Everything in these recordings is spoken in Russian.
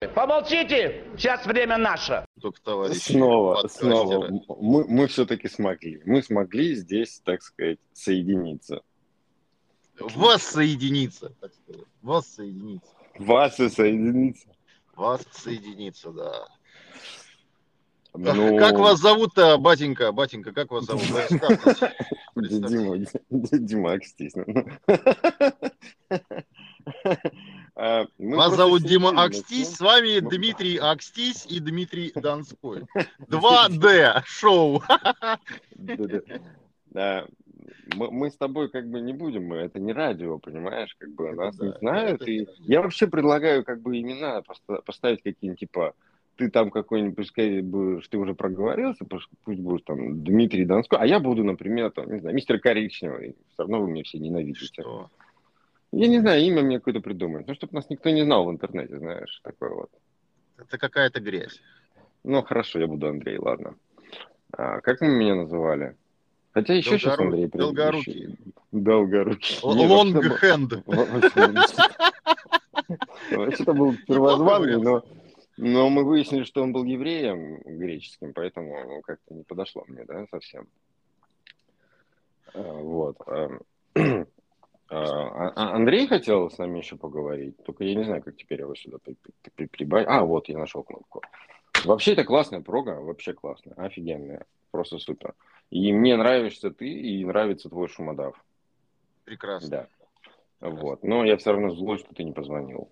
Помолчите, сейчас время наше. Только товарищ. Снова, снова. Мы, мы все-таки смогли. Мы смогли здесь, так сказать, соединиться. Воссоединиться, так сказать. Воссоединиться. Вас и соединиться. Вас соединиться, да. Ну, Как вас зовут-то, батенька? Батенька, как вас зовут? Дима, Дима, окстись. А, мы Вас зовут Дима Акстись, с вами Мы- Дмитрий Акстись и Дмитрий Донской. 2D шоу. Да. Мы, мы с тобой как бы не будем, это не радио, понимаешь, как бы нас да, не знают. это И я вообще предлагаю как бы имена поста- поставить какие-нибудь типа ты там какой-нибудь, пускай будешь, ты уже проговорился, пусть пусть будешь там Дмитрий Донской, а я буду, например, там, не знаю, мистер Коричневый. Все равно вы меня все ненавидите. Что? Я не знаю, имя мне какое-то придумать. Ну, чтобы нас никто не знал в интернете, знаешь, такое вот. Это какая-то грязь. Ну, хорошо, я буду Андрей, ладно. А, как мы меня называли? Хотя еще сейчас Долгору- Андрей предыдущий. Долгорукий. Долгорукий. Л- Не, Long вообще-то был- первозванный, но, но мы выяснили, что он был евреем греческим, поэтому как-то не подошло мне, да, совсем. А, Вот. А, а, а Андрей хотел с нами еще поговорить, только я не знаю, как теперь его сюда при- при- при- прибавить. А, вот, я нашел кнопку. Вообще, это классная прога, вообще классная, офигенная, просто супер. И мне нравишься ты, и нравится твой шумодав. Прекрасно. Да. Вот. Но я все равно злой, что ты не позвонил.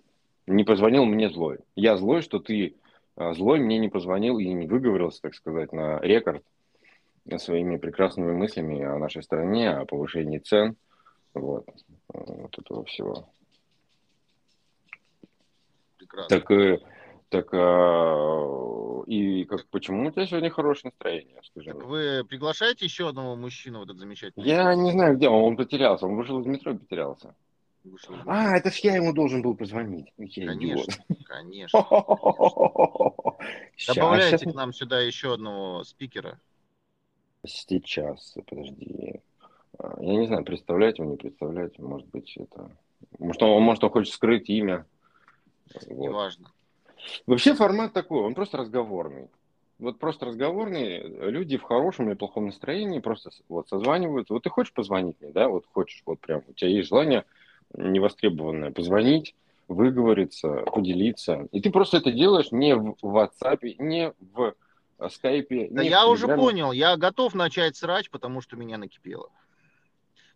Не позвонил мне злой. Я злой, что ты злой мне не позвонил и не выговорился, так сказать, на рекорд своими прекрасными мыслями о нашей стране, о повышении цен. Вот. Вот этого всего. Прекрасно. Так, э, так а, и как, почему у тебя сегодня хорошее настроение, скажи Так мне? вы приглашаете еще одного мужчину в этот замечательный Я не знаю, где он, он потерялся, он вышел из метро и потерялся. Вышел из А, это ж я ему должен был позвонить. Я идиот. Конечно, конечно. Щас, Добавляйте к нам сюда еще одного спикера. Сейчас, подожди. А, Я не знаю, представлять его, не представлять. Может быть, это... Может, он, может, он хочет скрыть имя. Вот. Неважно. Вообще формат такой, он просто разговорный. Вот просто разговорный, люди в хорошем или плохом настроении просто вот созваниваются. Вот ты хочешь позвонить мне, да, вот хочешь, вот прям, у тебя есть желание невостребованное позвонить, выговориться, поделиться. И ты просто это делаешь не в WhatsApp, не в э, скайпе. Да не в я уже понял, я готов начать срач, потому что меня накипело.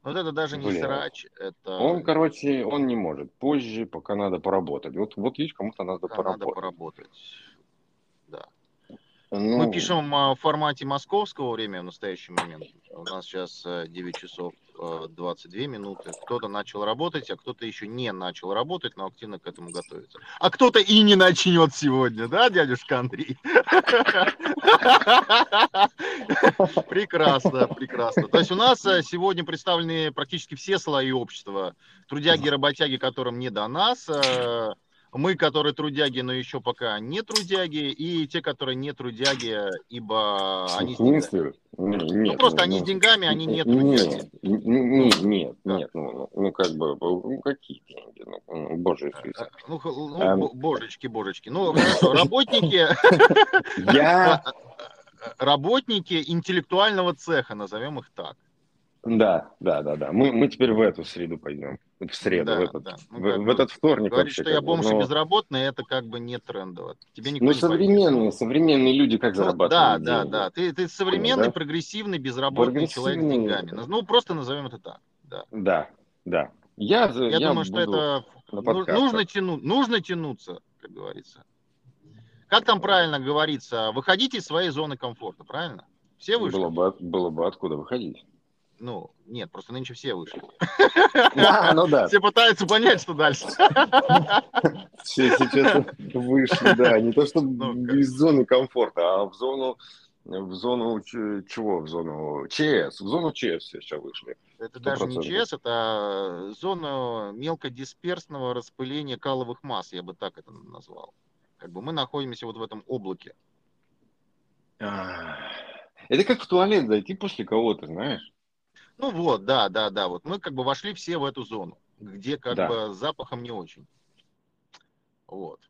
Вот это даже не Бля. срач, это Он, короче, он не может. Позже, пока надо поработать. Вот, вот видишь, кому-то надо пока надо поработать. Ну, Мы пишем а, в формате московского времени в настоящий момент. У нас сейчас э, 9 часов э, 22 минуты. Кто-то начал работать, а кто-то еще не начал работать, но активно к этому готовится. А кто-то и не начнет сегодня, да, дядюшка Андрей? Прекрасно, прекрасно. То есть у нас э, сегодня представлены практически все слои общества. Трудяги и работяги, которым не до нас, э, мы, которые трудяги, но еще пока не трудяги, и те, которые не трудяги, ибо они В смысле? Ну, Ну, нет, просто ну, они ну, с деньгами, они не Нет, трудяги. нет, нет, Да. нет, ну, ну, ну, как бы, ну, какие деньги, ну, ну, боже Иисусе. Э, Ну, х- ну, бо- божечки, божечки. Ну, хорошо, работники, Я, работники интеллектуального цеха, назовем их так. Да, да, да, да, мы, мы теперь в эту среду пойдем, в среду, Да, в этот, да. Ну, в, в этот вторник Говорить, вообще. что я бомж но- безработный, это как бы не трендово. Тебе никто Ну, не поверит. современные, современные люди как Ну, да, зарабатывают да, деньги? да. Ты, ты современный, да? прогрессивный, безработный человек с Прогрессивный. деньгами. Ну, просто назовем это так. Да. Да, да. Я, за- Я, думаю, что это ну- нужно, тяну, нужно тянуться, как говорится. Как там правильно говорится? Выходите из своей зоны комфорта, правильно? Все вышли? Было бы, было бы откуда выходить. Ну, нет, просто нынче все вышли. Да, ну да. Все пытаются понять, что дальше. Все сейчас вышли, да, не то что Ну-ка. из зоны комфорта, а в зону, в зону чего? В зону ЧС. В зону ЧС все сейчас вышли. Это даже не 100%. ЧС, это зона мелкодисперсного распыления каловых масс, я бы так это назвал. Как бы мы находимся вот в этом облаке. Это как в туалет зайти после кого-то, знаешь? Ну вот, да, да, да. Вот мы как бы вошли все в эту зону, где как Да. бы запахом не очень. Вот.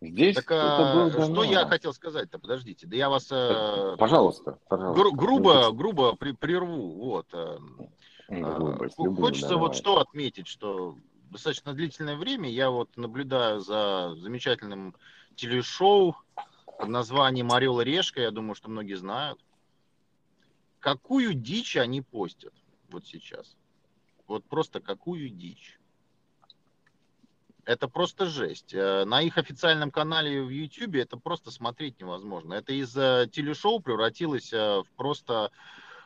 Здесь так, а, что дано. я хотел сказать-то? Подождите, да я вас... Э, пожалуйста, пожалуйста. Гру- грубо, грубо при, прерву. Вот. Э, грубо, а, Хочется вот что отметить, что достаточно длительное время я вот наблюдаю за замечательным телешоу под названием «Орел и решка», я думаю, что многие знают. Какую дичь они постят вот сейчас? Вот просто какую дичь? Это просто жесть. Э, на их официальном канале в YouTube это просто смотреть невозможно. Это из телешоу превратилось э, в просто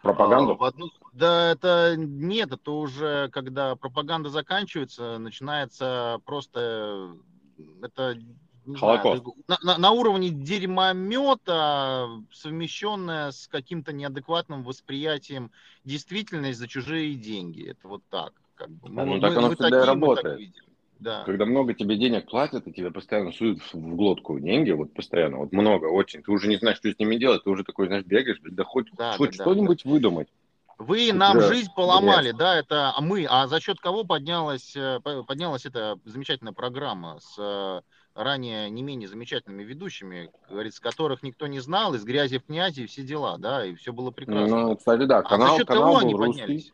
Пропаганду? В одну... Да, это нет, это уже когда пропаганда заканчивается, начинается просто это Холокост. На, на, уровне дерьмомета, совмещенное с каким-то неадекватным восприятием действительности за чужие деньги. Это вот так. Как бы. Ну, ну, так мы, оно мы всегда такие, работает. Да. Когда много тебе денег платят, и тебе постоянно суют в глотку деньги, вот постоянно, вот много очень, ты уже не знаешь, что с ними делать, ты уже такой, знаешь, бегаешь, да хоть, да, хоть да, что-нибудь да. выдумать. Вы нам жизнь поломали, бред. да, это а мы, а за счет кого поднялась, э, поднялась эта замечательная программа с э, ранее не менее замечательными ведущими, говорится, которых никто не знал, из грязи в князи и все дела, да, и все было прекрасно. Ну, кстати, да, канал, а за счет канал кого они русский. поднялись?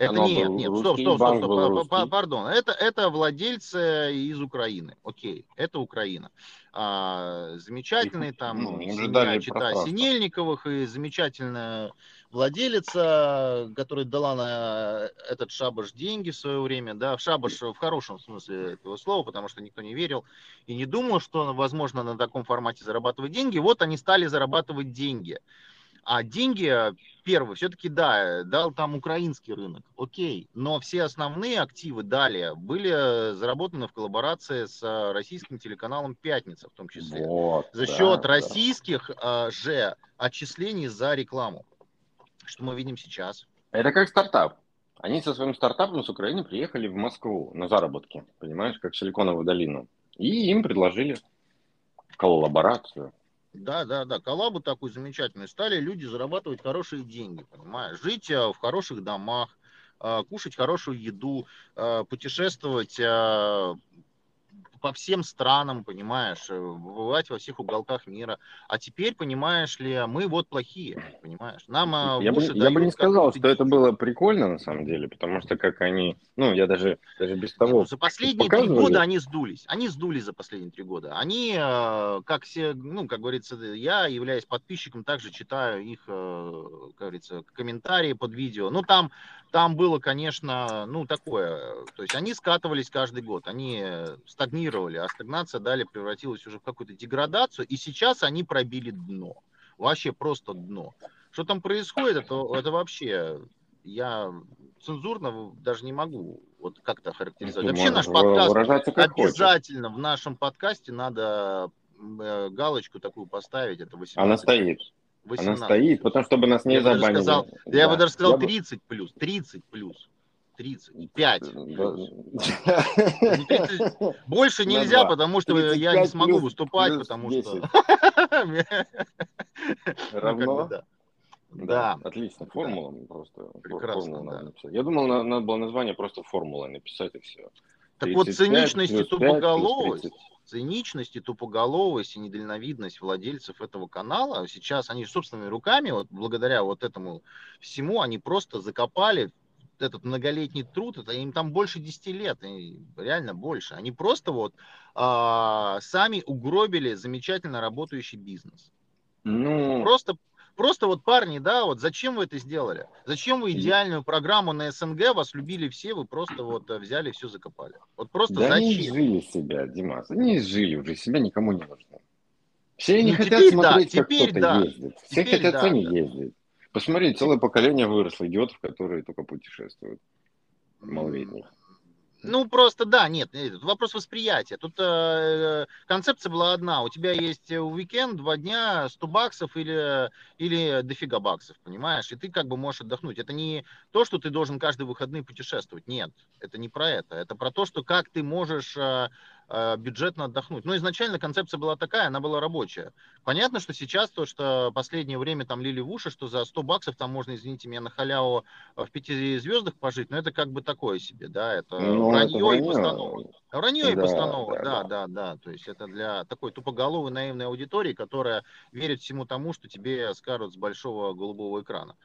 Это Оно нет, нет, стоп, стоп, стоп, стоп, стоп, пардон. Это, это владельцы из Украины. Окей, это Украина. А, замечательные там ну, семья чита Синельниковых и замечательная владелица, которая дала на этот шабаш деньги в свое время, да, в шабаш в хорошем смысле этого слова, потому что никто не верил и не думал, что возможно на таком формате зарабатывать деньги. Вот они стали зарабатывать деньги. А деньги, э, первый, все-таки, да, дал там украинский рынок, окей, но все основные активы далее были заработаны в коллаборации с э, российским телеканалом «Пятница» в том числе, вот, за да, счет да. российских а, же отчислений за рекламу, что мы видим сейчас. Это как стартап. Они со своим стартапом с Украины приехали в Москву на заработки, понимаешь, как в Силиконовую долину. И им предложили коллаборацию. Да, да, да. Коллабу такой замечательный. Стали люди зарабатывать хорошие деньги, понимаешь? Жить э, в хороших домах, э, кушать хорошую еду, э, путешествовать по всем странам, понимаешь, э, бывать во всех уголках мира. А теперь, понимаешь ли, мы вот плохие, понимаешь. Нам а, я, бы, я бы не сказал, что это было прикольно на самом деле, потому что как они, ну, я даже, даже без того... За последние три года они сдулись. Они сдулись за последние три года. Они, э, как все, ну, как говорится, я являюсь подписчиком, также читаю их, э, как говорится, комментарии под видео. Ну, там, там было, конечно, ну, такое, то есть они скатывались каждый год, они стагнировали стагнировали, а стагнация далее превратилась уже в какую-то деградацию, и сейчас они пробили дно. Вообще просто дно. Что там происходит, это, это вообще я цензурно даже не могу вот как-то характеризовать. Ну, вообще наш подкаст обязательно хочешь. в нашем подкасте надо э, галочку такую поставить. Это 18. Она стоит. 18. Она стоит, потому чтобы нас не я забанили. Сказал, да. Я бы даже сказал 30 плюс, 30 плюс. 35. Больше нельзя, потому что я не смогу выступать, потому что... Равно? Да. Да. Отлично. Формула просто. Прекрасно, да. Я думал, надо было название просто формула написать и все. Так вот, циничность и тупоголовость, циничность и тупоголовость и недальновидность владельцев этого канала, сейчас они собственными руками, вот благодаря вот этому всему, они просто закопали этот многолетний труд, это им там больше 10 лет, реально больше. Они просто вот а, сами угробили замечательно работающий бизнес. Ну... Просто, просто вот парни, да, вот зачем вы это сделали? Зачем вы идеальную программу на СНГ, вас любили все, вы просто вот взяли все закопали. Вот просто да зачем? они изжили себя, Димас, они изжили уже, себя никому не нужно. Все не ну, хотят смотреть, да, как кто-то да. ездит. Все теперь хотят да, сами да. ездить. Посмотри, целое поколение выросло идиотов, которые только путешествуют. Малолетних. Ну, просто да, нет, нет вопрос восприятия. Тут э, концепция была одна. У тебя есть уикенд, два дня, 100 баксов или, или дофига баксов, понимаешь? И ты как бы можешь отдохнуть. Это не то, что ты должен каждый выходный путешествовать. Нет, это не про это. Это про то, что как ты можешь э, э, бюджетно отдохнуть. Но изначально концепция была такая, она была рабочая. Понятно, что сейчас то, что последнее время там лили в уши, что за 100 баксов там можно, извините меня, на халяву в пяти звездах пожить, но это как бы такое себе, да, это ну, вранье, это вранье и постанова. Вранье да, и постанова, да да, да, да, то есть это для такой тупоголовой наивной аудитории, которая верит всему тому, что тебе скажут с большого голубого экрана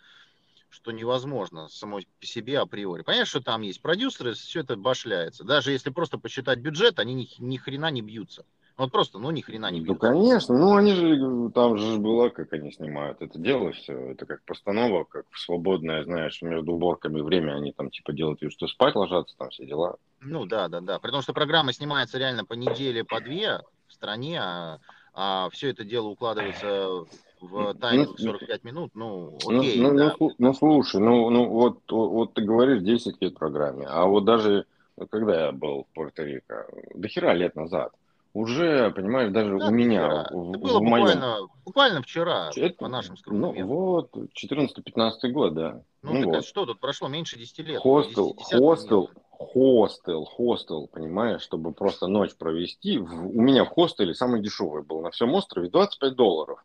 что невозможно самой по себе априори. Понятно, что там есть продюсеры, все это башляется. Даже если просто посчитать бюджет, они ни, ни хрена не бьются. Вот просто, ну, ни хрена не бьются. Ну, конечно. Ну, они же, там же было, как они снимают это дело все. Это как постанова, как свободное, знаешь, между уборками время. Они там, типа, делают вид, что спать ложатся, там все дела. Ну, да, да, да. При том, что программа снимается реально по неделе, по две в стране, а, а все это дело укладывается в тайминг 45 ну, минут, ну, ну, окей, ну, да. ну, ну, слушай, ну, ну вот, вот ты говоришь 10 лет программе, а вот даже когда я был в Пуэрто-Рико, до хера лет назад, уже, понимаешь, даже да, у меня в, Это было в буквально, моем... буквально вчера, Это, по нашим скромным Ну, вот, 14-15 год, да. Ну, ну так вот. что тут прошло меньше 10 лет? Хостел, 10, хостел, хостел, хостел, понимаешь, чтобы просто ночь провести. В, у меня в хостеле самый дешевый был на всем острове 25 долларов.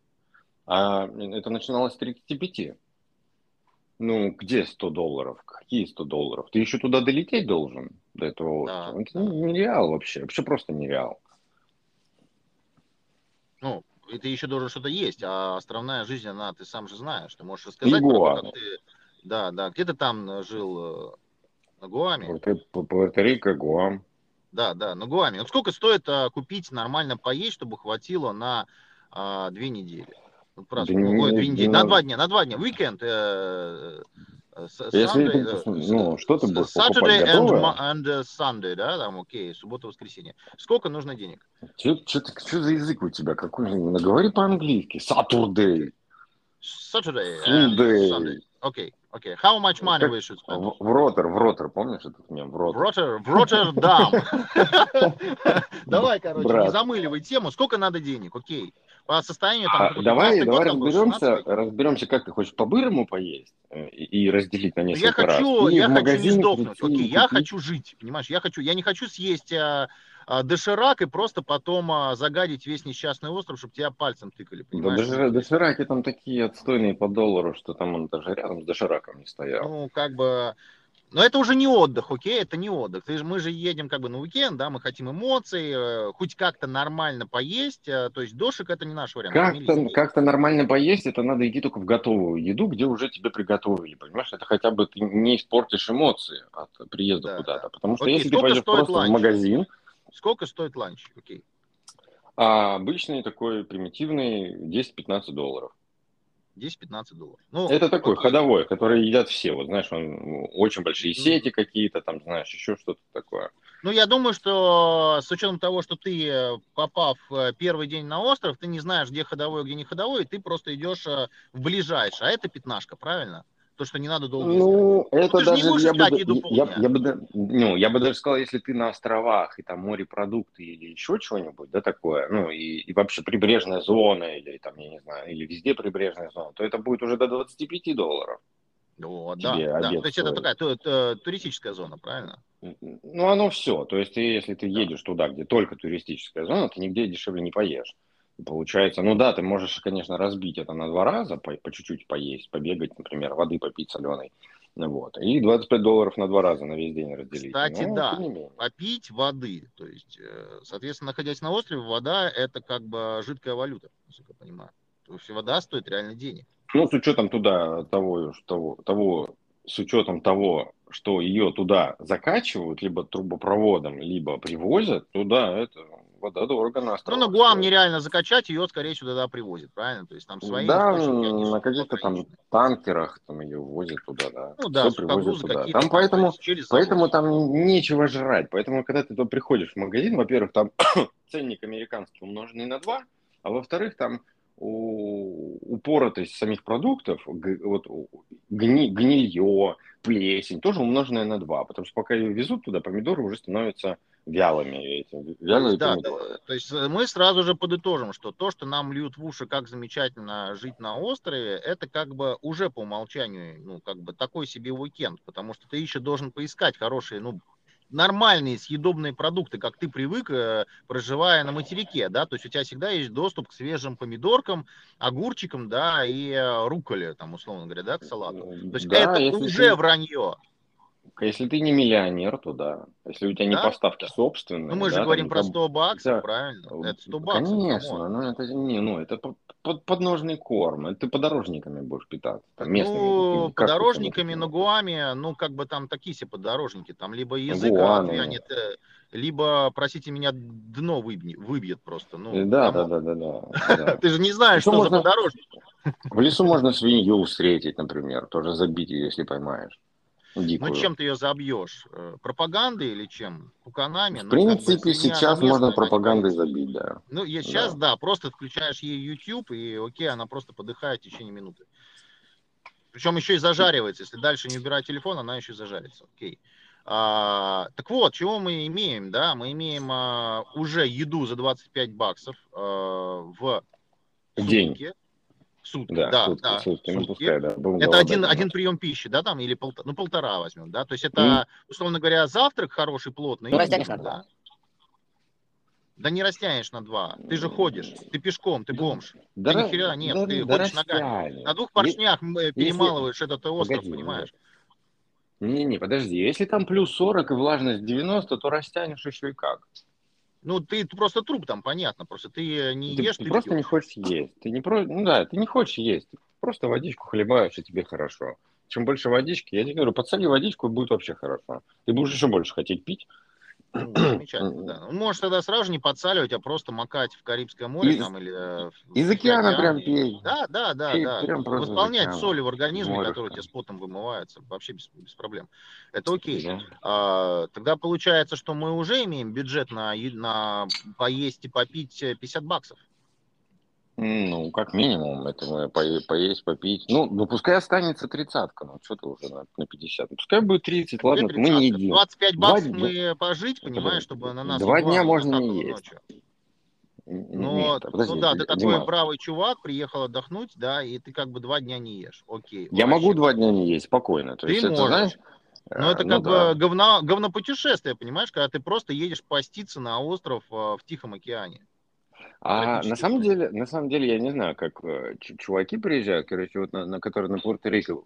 А это начиналось с 35. Ну, где 100 долларов? Какие 100 долларов? Ты еще туда долететь должен, до этого острова. Да. Это нереал вообще. Вообще просто нереал. Ну, и ты еще должен что-то есть, а островная жизнь, она, ты сам же знаешь. Ты можешь рассказать, то, как ты... Да, да. Где ты там жил? Э, на Гуаме? Пуэрто-Рико, Гуам. Да, да, на Гуаме. Вот сколько стоит а, купить нормально поесть, чтобы хватило на а, две недели? Раз, да не, две недели, не, на два дня, на два дня, уикенд. Э, э Если Sunday, э, ну, что ты будешь Saturday and, and Sunday, да, там, окей, суббота, воскресенье. Сколько нужно денег? Что за язык у тебя? Какой? Говори по-английски. Saturday. Saturday and Sunday. Окей, окей. How much money we should spend? В, в ротер, в ротер, помнишь этот мем? В ротер. В ротер, в Роттердам. Давай, короче, не замыливай тему. Сколько надо денег? Окей по состоянию там. А, давай, давай разберемся, разберемся, как ты хочешь по-бырому поесть э, и, и разделить на несколько я хочу, раз. И я хочу не сдохнуть. Окей, я хочу жить, понимаешь? Я хочу, я не хочу съесть а, доширак и просто потом а, загадить весь несчастный остров, чтобы тебя пальцем тыкали, понимаешь? Да, дошираки там такие отстойные по доллару, что там он даже рядом с дошираком не стоял. Ну, как бы но это уже не отдых, окей, это не отдых. Ты, мы же едем как бы на уикенд, да, мы хотим эмоций, э, хоть как-то нормально поесть, э, то есть дошик это не наш вариант. Как-то, как-то нормально поесть, это надо идти только в готовую еду, где уже тебе приготовили, понимаешь? Это хотя бы ты не испортишь эмоции от приезда да, куда-то, да. потому что окей, если ты пойдешь просто ланч? в магазин... Сколько стоит ланч, окей? А обычный такой примитивный 10-15 долларов. 10-15 долларов. Ну, это такой окей. ходовой, который едят все. Вот знаешь, он очень большие сети какие-то, там, знаешь, еще что-то такое. Ну, я думаю, что с учетом того, что ты, э, попав э, первый день на остров, ты не знаешь, где ходовой, где не ходовой, и ты просто идешь э, в ближайшее. А это пятнашка, правильно? То, что не надо долго Ну, искать. это ну, даже, я бы, я, я, бы, ну, я бы даже сказал, если ты на островах, и там морепродукты или еще чего-нибудь, да, такое, ну, и, и вообще прибрежная зона, или там, я не знаю, или везде прибрежная зона, то это будет уже до 25 долларов. Ну, да, да. То есть это такая ту, ту, туристическая зона, правильно? Ну, оно все. То есть, ты, если ты едешь туда, где только туристическая зона, ты нигде дешевле не поешь. Получается, ну да, ты можешь, конечно, разбить это на два раза, по, по чуть-чуть поесть, побегать, например, воды попить соленой. Вот. И 25 долларов на два раза на весь день разделить. Кстати, ну, да, попить воды. То есть, э, соответственно, находясь на острове, вода это как бы жидкая валюта, насколько я понимаю. То есть вода стоит реально денег. Ну, с учетом туда того, того, того с учетом того, что ее туда закачивают, либо трубопроводом, либо привозят, туда это вода дорого на островах. Ну, на Гуам нереально закачать, ее, скорее всего, туда привозят, правильно? То есть там свои Да, на каких-то там танкерах там ее возят туда, да. Ну да, Все привозят туда. Там поэтому, поэтому там нечего жрать. Поэтому, когда ты туда приходишь в магазин, во-первых, там ценник американский умноженный на два, а во-вторых, там упоротость самих продуктов, вот, гни, гнилье, плесень, тоже умноженная на 2, потому что пока ее везут туда, помидоры уже становятся вялыми. Эти, вялые да, помидоры. Да, то есть мы сразу же подытожим, что то, что нам льют в уши, как замечательно жить на острове, это как бы уже по умолчанию, ну, как бы такой себе уикенд, потому что ты еще должен поискать хорошие, ну, нормальные съедобные продукты, как ты привык, э, проживая на материке, да, то есть у тебя всегда есть доступ к свежим помидоркам, огурчикам, да, и э, руколе, там, условно говоря, да, к салату. То есть да, это уже ты... вранье. Если ты не миллионер, то да. Если у тебя не поставки собственные. Ну, мы же говорим про 100 баксов, да. правильно? Это 100 баксов. Конечно, но это не, ну, это под, подножный корм. Ты подорожниками будешь питаться. Там, местными, ну, подорожниками на Гуаме, ну, как бы там такие себе подорожники. Там либо язык отвянет, э, либо, простите меня, дно выбьет, выбьет просто. Ну, да, да, да, да, да. Ты же не знаешь, что за подорожник. В лесу можно свинью встретить, например, тоже забить если поймаешь. Дикую. Ну, чем ты ее забьешь? Э, пропагандой или чем? Пуканами? В ну, принципе, как бы, сейчас можно пропагандой забить, да. Ну, я сейчас, да. да, просто включаешь ей YouTube, и окей, она просто подыхает в течение минуты. Причем еще и зажаривается. Если дальше не убирать телефон, она еще и зажарится. Окей. А, так вот, чего мы имеем, да? Мы имеем а, уже еду за 25 баксов а, в день. Сутки сутки, да, да, сутки, да, сутки, ну, пускай, да. это один, один прием пищи, да, там, или полтора, ну, полтора возьмем, да, то есть это, mm. условно говоря, завтрак хороший, плотный. Ну, растянешь на два. Да не растянешь на два, ты же ходишь, ты пешком, ты бомж, да, ты ни хера нет, да, ты да ходишь ногами. На двух поршнях если, перемалываешь этот остров, погоди, понимаешь? Не-не, подожди, если там плюс 40 и влажность 90, то растянешь еще и как. Ну, ты просто труп там, понятно, просто ты э, не ты, ешь, ты, ты просто пьешь. не хочешь есть. Ты не про... Ну да, ты не хочешь есть. Ты просто водичку хлебаешь, и тебе хорошо. Чем больше водички, я тебе говорю, подсоли водичку, и будет вообще хорошо. Ты будешь еще больше хотеть пить. Ну, замечательно, да. Ну, можешь тогда сразу не подсаливать, а просто макать в Карибское море из, там или... Э, из океана прям пей. Да, да, да, пей, да. Восполнять соли в организме, Море. которые у тебя с потом вымываются, вообще без, без проблем. Это окей. Да. А, тогда получается, что мы уже имеем бюджет на, на поесть и попить 50 баксов. Ну, как минимум, это мы по, поесть, попить. Ну, ну, пускай останется тридцатка, ну, что ты уже на, на 50. Пускай будет 30, ладно, 30, мы не едим. 25 баксов Два... мы пожить, понимаешь, чтобы на нас... Два дня можно не есть. Но, Нет, подожди, ну да, ты такой Дима. бравый чувак, приехал отдохнуть, да, и ты как бы два дня не ешь. Окей. Я вообще. могу два дня не есть, спокойно. То ты есть, можешь. Это, знаешь, но ну, это ну, как да. бы говно, говнопутешествие, понимаешь, когда ты просто едешь поститься на остров а, в Тихом океане. А на самом деле, на самом деле, я не знаю, как э, чуваки приезжают, короче, вот на, на которые на Пуэрто-Рико,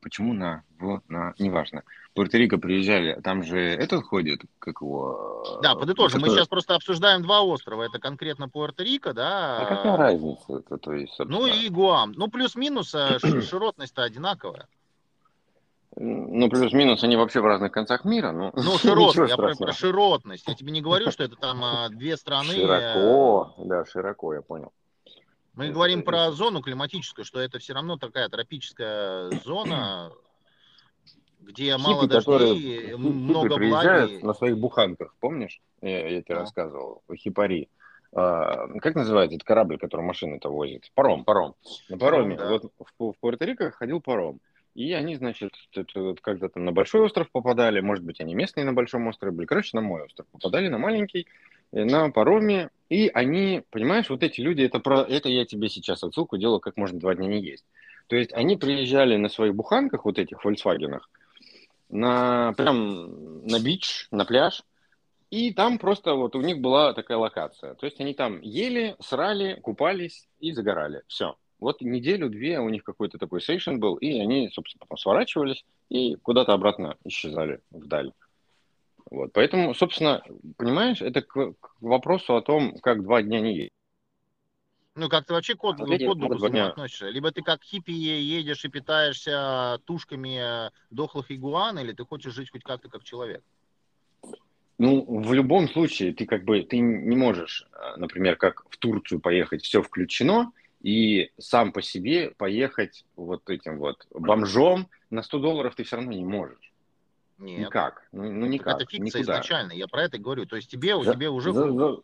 почему на, в, на, неважно, Пуэрто-Рико приезжали, там же этот ходит, как его... Да, подытожим, который... мы сейчас просто обсуждаем два острова, это конкретно Пуэрто-Рико, да. А какая разница? Это, то есть, собственно... Ну и Гуам, ну плюс-минус э, широтность-то одинаковая. Ну, плюс-минус, они вообще в разных концах мира. Ну, ну широтность, я про, про широтность. Я тебе не говорю, что это там а, две страны. Широко, да, широко, я понял. Мы говорим про зону климатическую, что это все равно такая тропическая зона, где Хиппи, мало дождей, много влаги. на своих буханках, помнишь? Я, я тебе да. рассказывал, хипари. А, как называется этот корабль, который машины-то возит? Паром, паром. На пароме. Да. Вот в, в Пуэрто-Рико ходил паром. И они, значит, когда то на большой остров попадали, может быть, они местные на большом острове были, короче, на мой остров попадали, на маленький, э, на пароме, и они, понимаешь, вот эти люди, это, про, это я тебе сейчас отсылку делаю, как можно два дня не есть. То есть они приезжали на своих буханках, вот этих Volkswagen, на, прям на бич, на пляж, и там просто вот у них была такая локация. То есть они там ели, срали, купались и загорали. Все. Вот неделю-две у них какой-то такой сейшн был, и они, собственно, потом сворачивались и куда-то обратно исчезали вдаль. Вот. Поэтому, собственно, понимаешь, это к, к вопросу о том, как два дня не есть. Ну, как ты вообще к отдыху относишься? Либо ты как хиппи едешь и питаешься тушками дохлых игуан, или ты хочешь жить хоть как-то как человек? Ну, в любом случае, ты как бы, ты не можешь, э, например, как в Турцию поехать, все включено, и сам по себе поехать вот этим вот бомжом на 100 долларов ты все равно не можешь. Нет. Никак. Ну, ну никак. Это фикция никуда. изначально, я про это говорю. То есть тебе, у тебя уже... За, за,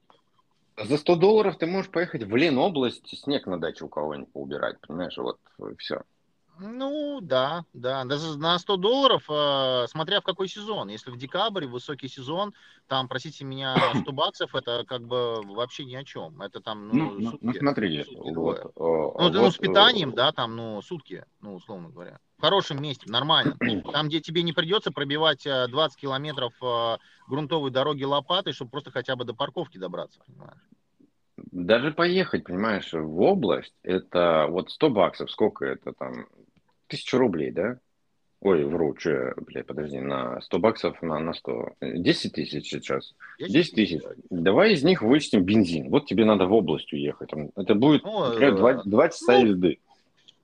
за 100 долларов ты можешь поехать в Ленобласть, снег на даче у кого-нибудь поубирать, понимаешь, вот все. Ну, да, да. Даже на 100 долларов, э, смотря в какой сезон. Если в декабре высокий сезон, там, простите меня, 100 баксов, это как бы вообще ни о чем. Это там, ну, Ну, ну, сутки. ну, смотри, сутки вот, э, Ну, ну, вот, с э, питанием, да, там, ну, сутки, ну, условно говоря. В хорошем месте, нормально. Там, где тебе не придется пробивать э, 20 километров э, грунтовой дороги лопатой, чтобы просто хотя бы до парковки добраться, понимаешь? Даже поехать, понимаешь, в область, это вот 100 баксов, сколько это там? Тысячу рублей, да? Ой, вру, что я, блядь, подожди, на 100 баксов на, на 100. 10 тысяч сейчас. 10 тысяч. Давай из них вычтем бензин. Вот тебе надо в область уехать. Это будет, Ну, например, э, 2, 2 часа ну, езды.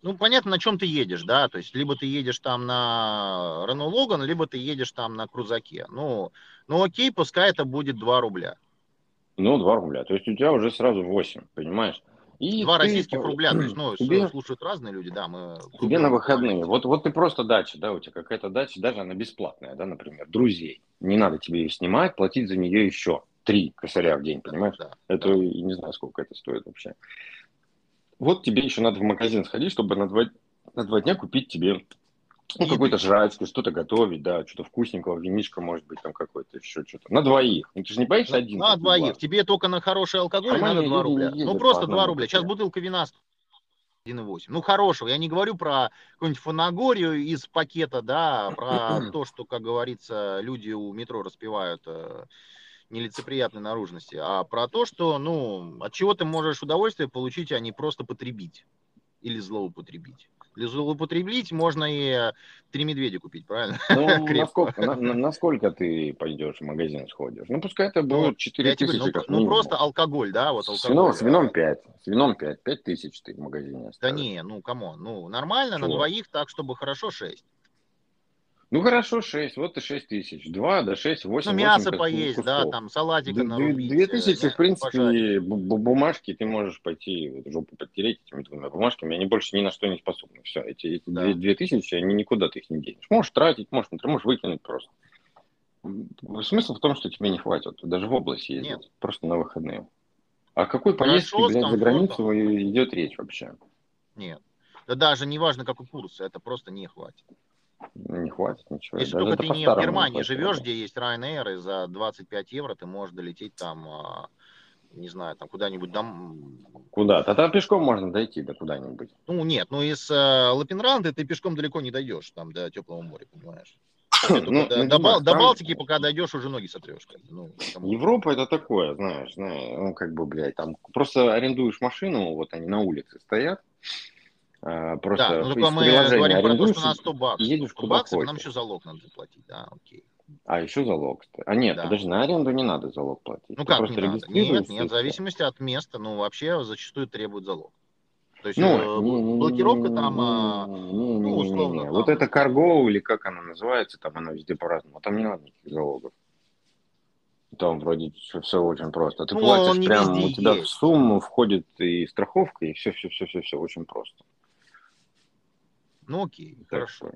Ну, понятно, на чем ты едешь, да, то есть либо ты едешь там на Renault Logan, либо ты едешь там на крузаке. Ну, ну окей, пускай это будет 2 рубля. Ну, 2 рубля. То есть у тебя уже сразу 8, понимаешь? И 2 ты российских рубля, то есть, ну, тебе, слушают разные люди, да, мы... тебе на выходные. Вот, вот ты просто дача, да, у тебя какая-то дача, даже она бесплатная, да, например, друзей. Не надо тебе ее снимать, платить за нее еще 3 косаря в день, понимаешь? Да, Это да. и не знаю, сколько это стоит вообще. Вот тебе еще надо в магазин сходить, чтобы на два, на два дня купить тебе ну, какой-то жрачки, что-то готовить, да, что-то вкусненького, винишко, может быть, там какой-то еще что-то. На двоих. Ну, ты же не боишься один. На двоих. бабло? Тебе только на хороший алкоголь Нормальные надо 2 люди не рубля. Ну, просто одному 2 рубля. Сейчас бутылка вина стоит 1,8. Ну, хорошего. Я не говорю про какую-нибудь фанагорию из пакета, да, а про то, что, как говорится, люди у метро распивают э, нелицеприятной наружности, а про то, что, ну, от чего ты можешь удовольствие получить, а не просто потребить или злоупотребить. Для злоупотребить можно и три медведя купить, правильно? Ну, насколько, на- на- насколько ты пойдешь в магазин сходишь? Ну, пускай это Ну, будет 4 тебе говорю, тысячи ну, как ну, просто алкоголь, да, вот С вином, алкоголь. с вином а, 5. С вином 5. 5 тысяч ты в магазине Да оставишь. не, ну, come on, ну, нормально, на Чего? двоих так, чтобы хорошо 6. Ну, хорошо, 6. Вот и 6 тысяч. 2 до 6, 8, Ну, мясо поесть, да, там, салатика нарубить. Две э, тысячи, мясо в принципе, пожарить. бу- бу- бумажки ты можешь пойти жопу подтереть этими двумя бумажками, они больше ни на что не способны. Все, эти, эти Да. две, две тысячи, они никуда ты их не денешь. Можешь тратить, можешь, можешь выкинуть просто. Смысл в том, что тебе не хватит. Даже в область ездить, Нет. просто на выходные. О какой Хорошо, поездке, с блядь, за границу идет речь вообще? Нет. Да даже не важно, какой курс, это просто не хватит. Не хватит ничего. Если Даже только ты не в Германии живешь, где есть Ryanair, и за 25 евро ты можешь долететь там, а, не знаю, там куда-нибудь дом... Куда? Тогда пешком можно дойти до куда-нибудь. Ну, нет, ну из э, Лапинранды ты пешком далеко не дойдешь, там, до теплого моря, понимаешь? Ну, до, ну, до Бал- до там- Балтики, пока дойдешь, уже ноги сотрешь. Ну, Европа это такое, знаешь, знаешь, ну как бы, блядь, там просто арендуешь машину, вот они на улице стоят, просто Да, ну только мы говорим про то, что на 100 баксов. едешь 100 куда баксов, хочешь. нам еще залог надо заплатить, да, окей. А еще залог. А нет, Да. подожди, на аренду не надо залог платить. Ну Ты как не надо? Нет, нет, в зависимости от места, ну вообще зачастую требует залог. То есть Ну, э, не- блокировка не- там, а, не- не- ну, не- не- не- условно, там. Вот это карго или как оно называется, там оно везде по-разному. А Там не надо никаких залогов. Там вроде все, очень просто. Ты Ну, платишь он не прям, везде у тебя в есть. сумму входит и страховка, и все, все, все, все очень просто. Ну окей, Так хорошо.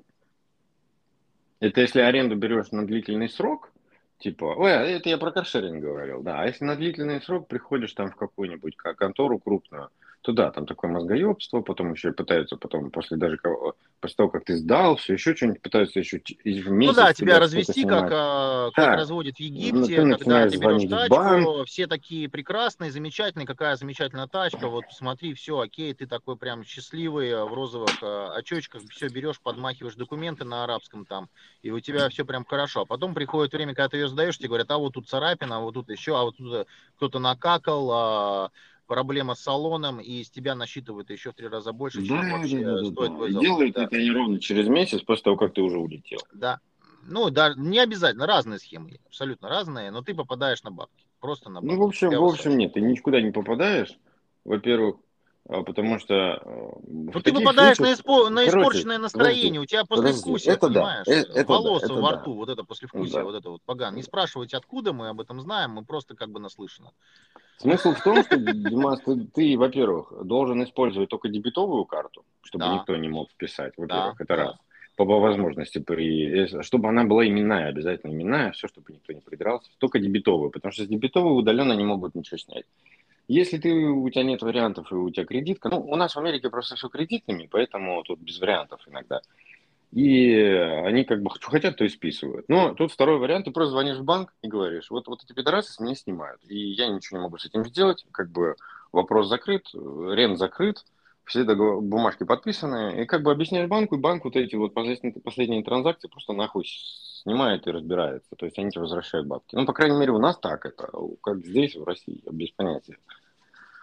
Это если аренду берешь на длительный срок, типа, ой, а это я про каршеринг говорил, да, а если на длительный срок приходишь там в какую-нибудь ка- контору крупную, то да, там такое мозгоебство, потом еще пытаются потом, после даже кого- после того, как ты сдал, все еще что-нибудь пытаются еще в Ну месяц да, тебя тебя развести, как, а, как Да. разводят в Ну, Египте, ты когда ты берешь тачку, банк. все такие прекрасные, замечательные, какая замечательная тачка, вот посмотри, все, окей, ты такой прям счастливый, а, в розовых а, очочках, все берешь, подмахиваешь документы на арабском там, и у тебя все прям хорошо. А потом приходит время, когда ты ее сдаешь, тебе говорят, а вот тут царапина, а вот тут еще, а вот тут кто-то накакал, а, проблема с салоном, и из тебя насчитывают еще в три раза больше, чем Да, вообще да, да, да, стоит да. твой залог. делают Да. это они ровно через месяц после того, как ты уже улетел. Да. Ну, да, не обязательно, разные схемы, абсолютно разные, но ты попадаешь на бабки, просто на бабки. Ну, в общем, Тебя в общем, нет, ты никуда не попадаешь, во-первых, потому что... э, Ну, ты попадаешь на, случаях- испо- на Короче, испорченное настроение, у тебя послевкусие, это понимаешь, э- это да, волосы это во да. рту, вот это послевкусие, Да. вот это вот погано. Не спрашивайте, откуда мы об этом знаем, мы просто как бы наслышаны. Смысл в том, что, Димас, ты, ты, во-первых, должен использовать только дебетовую карту, чтобы Да. никто не мог вписать, во-первых, Да, это да. раз. По, по возможности, при, чтобы она была именная, обязательно именная, все, чтобы никто не придрался, только дебетовую, потому что с дебетовой удаленно не могут ничего снять. Если ты, у тебя нет вариантов, и у тебя кредитка, ну, у нас в Америке просто все кредитными, поэтому тут без вариантов иногда. И они как бы что хотят, то и списывают. Но тут второй вариант, ты просто звонишь в банк и говоришь, вот, вот эти пидорасы с меня снимают, и я ничего не могу с этим сделать, как бы вопрос закрыт, рент закрыт, все договор, бумажки подписаны, и как бы объясняешь банку, и банк вот эти вот последние, последние транзакции просто нахуй снимает и разбирается, то есть они тебе возвращают бабки. Ну, по крайней мере, у нас так это, как здесь, в России, без понятия.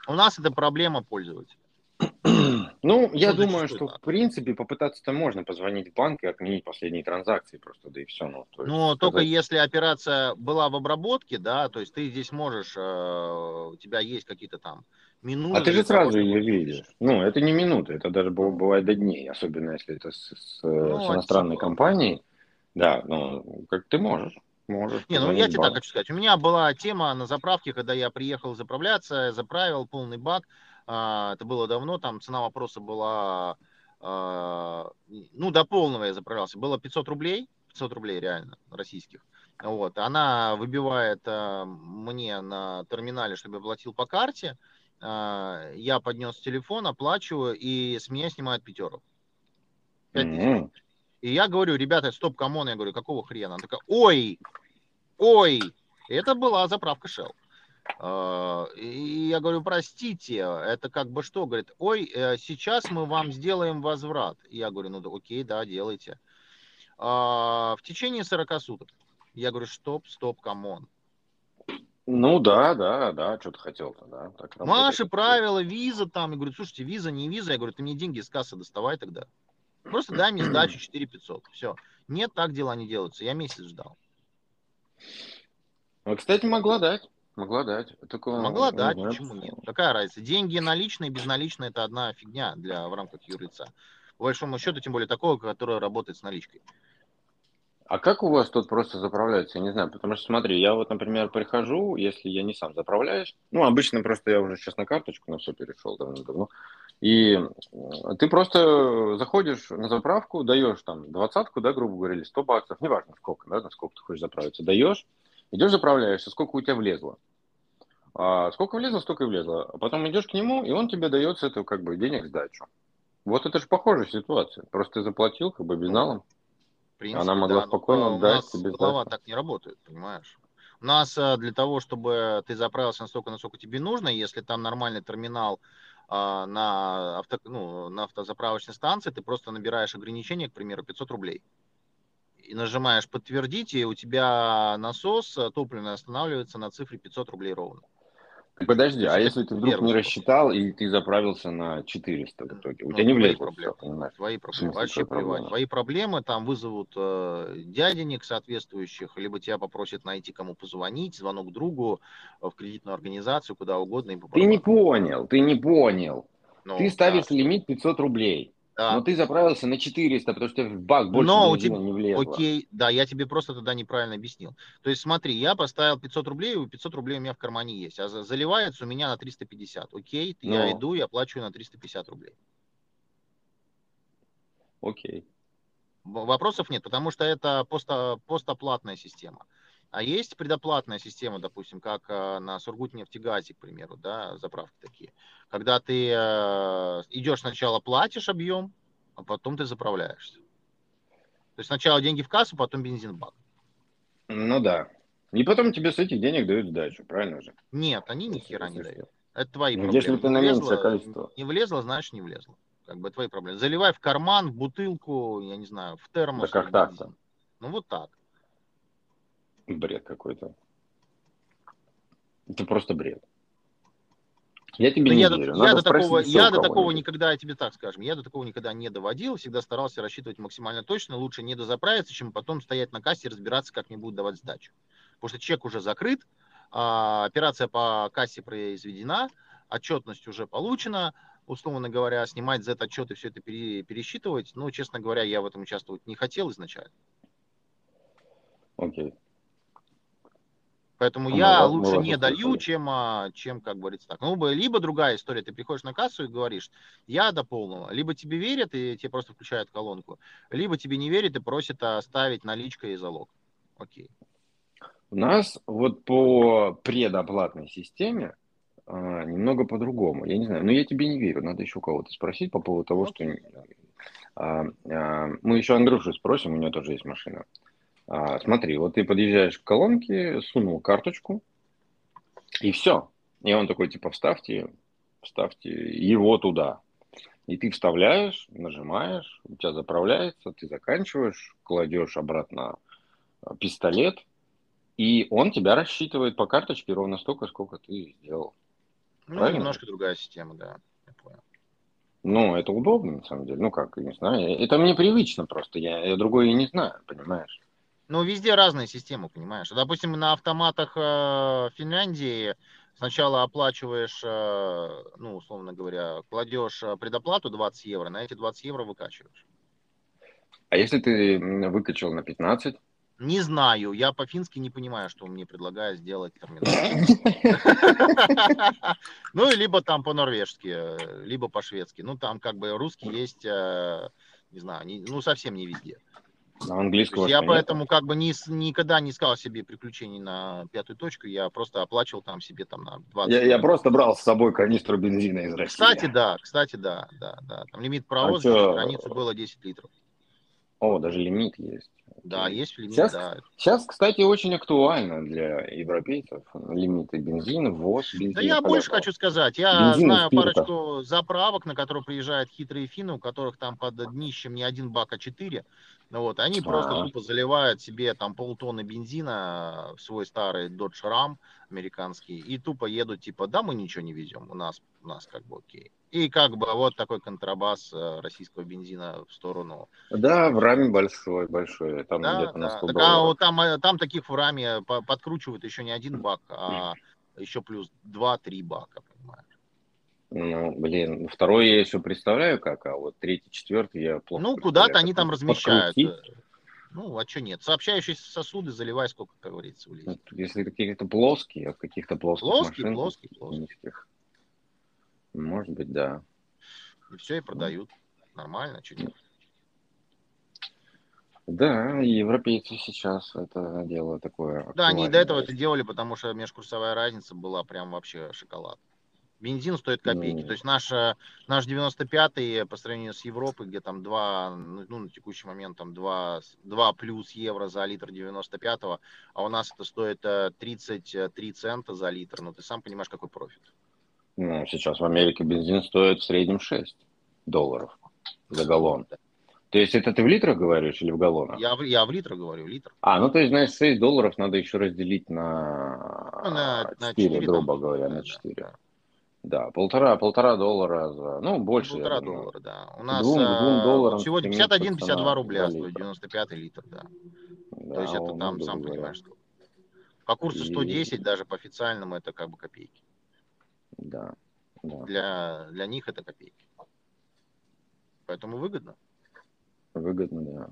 У нас это проблема пользователя. Ну, я ну, думаю, что да. в принципе попытаться-то можно позвонить в банк и отменить последние транзакции просто, да и все. Ну, то есть, ну только если операция была в обработке, да, то есть ты здесь можешь, э, у тебя есть какие-то там минуты. А ты же сразу ее видишь. Ну, это не минуты, это даже бывает до дней, особенно если это с, с, ну, с иностранной типа... компанией. Да, ну, как ты можешь. Можешь. Не, ну я тебе так хочу сказать. У меня была тема на заправке, когда я приехал заправляться, заправил полный бак. А, это было давно, там цена вопроса была, а, ну, до полного я заправлялся, было 500 рублей, 500 рублей реально, российских. Вот, она выбивает а, мне на терминале, чтобы я платил по карте, я поднес телефон, оплачиваю, и с меня снимают пятерок. 5 mm-hmm. И я говорю, ребята, стоп, come on, я говорю, какого хрена? Она такая, ой, ой, это была заправка Shell. А, и я говорю, простите, это как бы что? Говорит, ой, э, сейчас мы вам сделаем возврат. Я говорю, ну да, окей, да, делайте. А, в течение 40 суток. Я говорю, стоп, стоп, come on. Ну да, да, да, что ты хотел-то, да. Так Наши правила, виза там. Я говорю, слушайте, виза, не виза. Я говорю, ты мне деньги с кассы доставай тогда. Просто дай мне сдачу 4 500. Все. Нет, так дела не делаются. Я месяц ждал. Ну, кстати, могла дать. Могла дать. Только, Могла ну, дать, почему нет? Какая разница? Деньги наличные, безналичные это одна фигня для в рамках юрлица. По большому счету, тем более такого, который работает с наличкой. А как у вас тут просто заправляется? Я не знаю, потому что смотри, я вот, например, прихожу, если я не сам заправляюсь, ну, обычно просто я уже сейчас на карточку на все перешел давно-давно, и ты просто заходишь на заправку, даешь там двадцатку, да, грубо говоря, или 100 баксов, неважно сколько, да, насколько ты хочешь заправиться, даешь, Идешь, заправляешься, сколько у тебя влезло. А сколько влезло, столько и влезло. А потом идешь к нему, и он тебе дает с этого как бы денег сдачу. Вот это же похожая ситуация. Просто ты заплатил как бы безналом. принципе, Она могла да, спокойно дать тебе сдачу. так не работает, понимаешь? У нас э, для того, чтобы ты заправился настолько, насколько тебе нужно, если там нормальный терминал на, авто, ну, на автозаправочной станции, ты просто набираешь ограничение, к примеру, 500 рублей и нажимаешь подтвердить, и у тебя насос э, топливный останавливается на цифре 500 рублей ровно. Подожди, а если ты вдруг не рассчитал и ты заправился на 400 в итоге? У ну, тебя не влезло проблемы. Все, твои проблемы. Вообще плевать. Твои проблемы там вызовут э, дяденек соответствующих, либо тебя попросят найти, кому позвонить, звонок другу э, в кредитную организацию, куда угодно. Ты не понял, ты не понял. Ну, ты ставишь да. лимит 500 рублей. Да. Но ты заправился на 400, потому что в бак больше Но у тебя... не влезло. Окей, да, я тебе просто тогда неправильно объяснил. То есть смотри, я поставил 500 рублей, и 500 рублей у меня в кармане есть, а заливается у меня на 350. Окей, Но. я иду, я плачу на 350 рублей. Окей. Вопросов нет, потому что это посто, постоплатная система. А есть предоплатная система, допустим, как э, на Сургутнефтегазе, к примеру, да, заправки такие. Когда ты э, идешь сначала платишь объем, а потом ты заправляешься. То есть сначала деньги в кассу, потом бензин в бак. Ну да. И потом тебе с этих денег дают сдачу, правильно же? Нет, они ни хера не дают. Это твои ну, проблемы. Если ты на меньшее количество. Не влезло, значит не влезло. Как бы твои проблемы. Заливай в карман, в бутылку, я не знаю, в термос. Да как так Ну вот так. Бред какой-то. Это просто бред. Я тебе Но не я верю. До, я до такого, я до такого никогда, я тебе так скажем, я до такого никогда не доводил, всегда старался рассчитывать максимально точно, лучше не дозаправиться, чем потом стоять на кассе и разбираться, как мне будут давать сдачу. Потому что чек уже закрыт, а, операция по кассе произведена, отчетность уже получена, условно говоря, снимать за этот отчет и все это пересчитывать, ну, честно говоря, я в этом участвовать не хотел изначально. Окей. Okay. Поэтому ну, я ну, лучше не долью, чем, а, чем, как говорится, так. Ну, либо другая история, ты приходишь на кассу и говоришь, я до полного. Либо тебе верят и тебе просто включают колонку, либо тебе не верят и просят оставить наличкой и залог. Окей. У нас вот по предоплатной системе, а, немного по-другому. Я не знаю, но я тебе не верю. Надо еще кого-то спросить по поводу того, что... А, а, мы еще Андрюшу спросим, у него тоже есть машина. А, смотри, вот ты подъезжаешь к колонке, сунул карточку, и все. И он такой, типа, вставьте, вставьте его туда. И ты вставляешь, нажимаешь, у тебя заправляется, ты заканчиваешь, кладешь обратно а, пистолет, и он тебя рассчитывает по карточке ровно столько, сколько ты сделал. Ну, Правильно? немножко другая система, да. Я понял. Ну, это удобно, на самом деле. Ну, как, не знаю. Это мне привычно просто. Я, я другое и не знаю, понимаешь? Ну, везде разные системы, понимаешь. Допустим, на автоматах э, Финляндии сначала оплачиваешь, э, ну, условно говоря, кладешь э, предоплату 20 евро, на эти 20 евро выкачиваешь. А если ты выкачал на 15? Не знаю, я по-фински не понимаю, что мне предлагает сделать терминал. Ну, либо там по-норвежски, либо по-шведски. Ну, там как бы русский есть, э, не знаю, ну, совсем не везде. Английского. Я поэтому как бы ни, никогда не искал себе приключений на пятую точку, я просто оплачивал там себе там на 20. Я, я просто брал с собой канистру бензина из России. Кстати, да, кстати, да, да, да. Там лимит провоза а границу было 10 литров. О, даже лимит есть. Да, есть лимит, сейчас, да. Сейчас, кстати, очень актуально для европейцев лимиты бензина, ВОЗ, бензина. Да я больше хочу сказать. Я Бензин знаю парочку заправок, на которые приезжают хитрые финны, у которых там под днищем не один бак, а четыре. Ну вот, они А-а-а. просто тупо заливают себе там полтонны бензина в свой старый Dodge Ram американский и тупо едут типа, да, мы ничего не везем, у нас, у нас как бы окей. И как бы вот такой контрабас э, российского бензина в сторону. Да, в раме большой, большой. Там да, где-то да. на 100 так, а вот там, э, там таких в раме подкручивают еще не один бак, а еще плюс 2-3 бака, понимаешь. Ну, блин, второй я еще представляю как, а вот третий, четвертый я плохо Ну, куда-то они там размещают. Подкрутить. Ну, а что нет? Сообщающиеся сосуды заливай сколько, как говорится, влезет. Если какие-то плоские, от каких-то плоских плоские, машин. Плоские, плоские, Может быть, да. И все, и продают. Нормально, что нет. Да, европейцы сейчас это дело такое. Да, они до этого это делали, потому что межкурсовая разница была прям вообще шоколад бензин стоит копейки. Mm. То есть наш, наш 95-й по сравнению с Европой, где там 2, ну, на текущий момент там 2, 2 плюс евро за литр 95-го, а у нас это стоит 33 э, цента за литр. Ну, ты сам понимаешь, какой профит. Ну, сейчас в Америке бензин стоит в среднем 6 долларов за галлон. То есть это ты в литрах говоришь или в галлонах? Я, я в литрах говорю, литр. А, ну то есть, знаешь, 6 долларов надо еще разделить на, ну, на, 4, на 4, грубо там, говоря, да, на 4. Да. Да, полтора, полтора доллара за, ну, больше. Полтора доллара, да. У нас двум, двум э, долларам сегодня 51-52 рубля стоит 95 литр, да. да. То есть это там, сам говоря. понимаешь, сколько. По курсу 110 И... даже по официальному это как бы копейки. Да. да. Для, для них это копейки. Поэтому выгодно. Выгодно, да.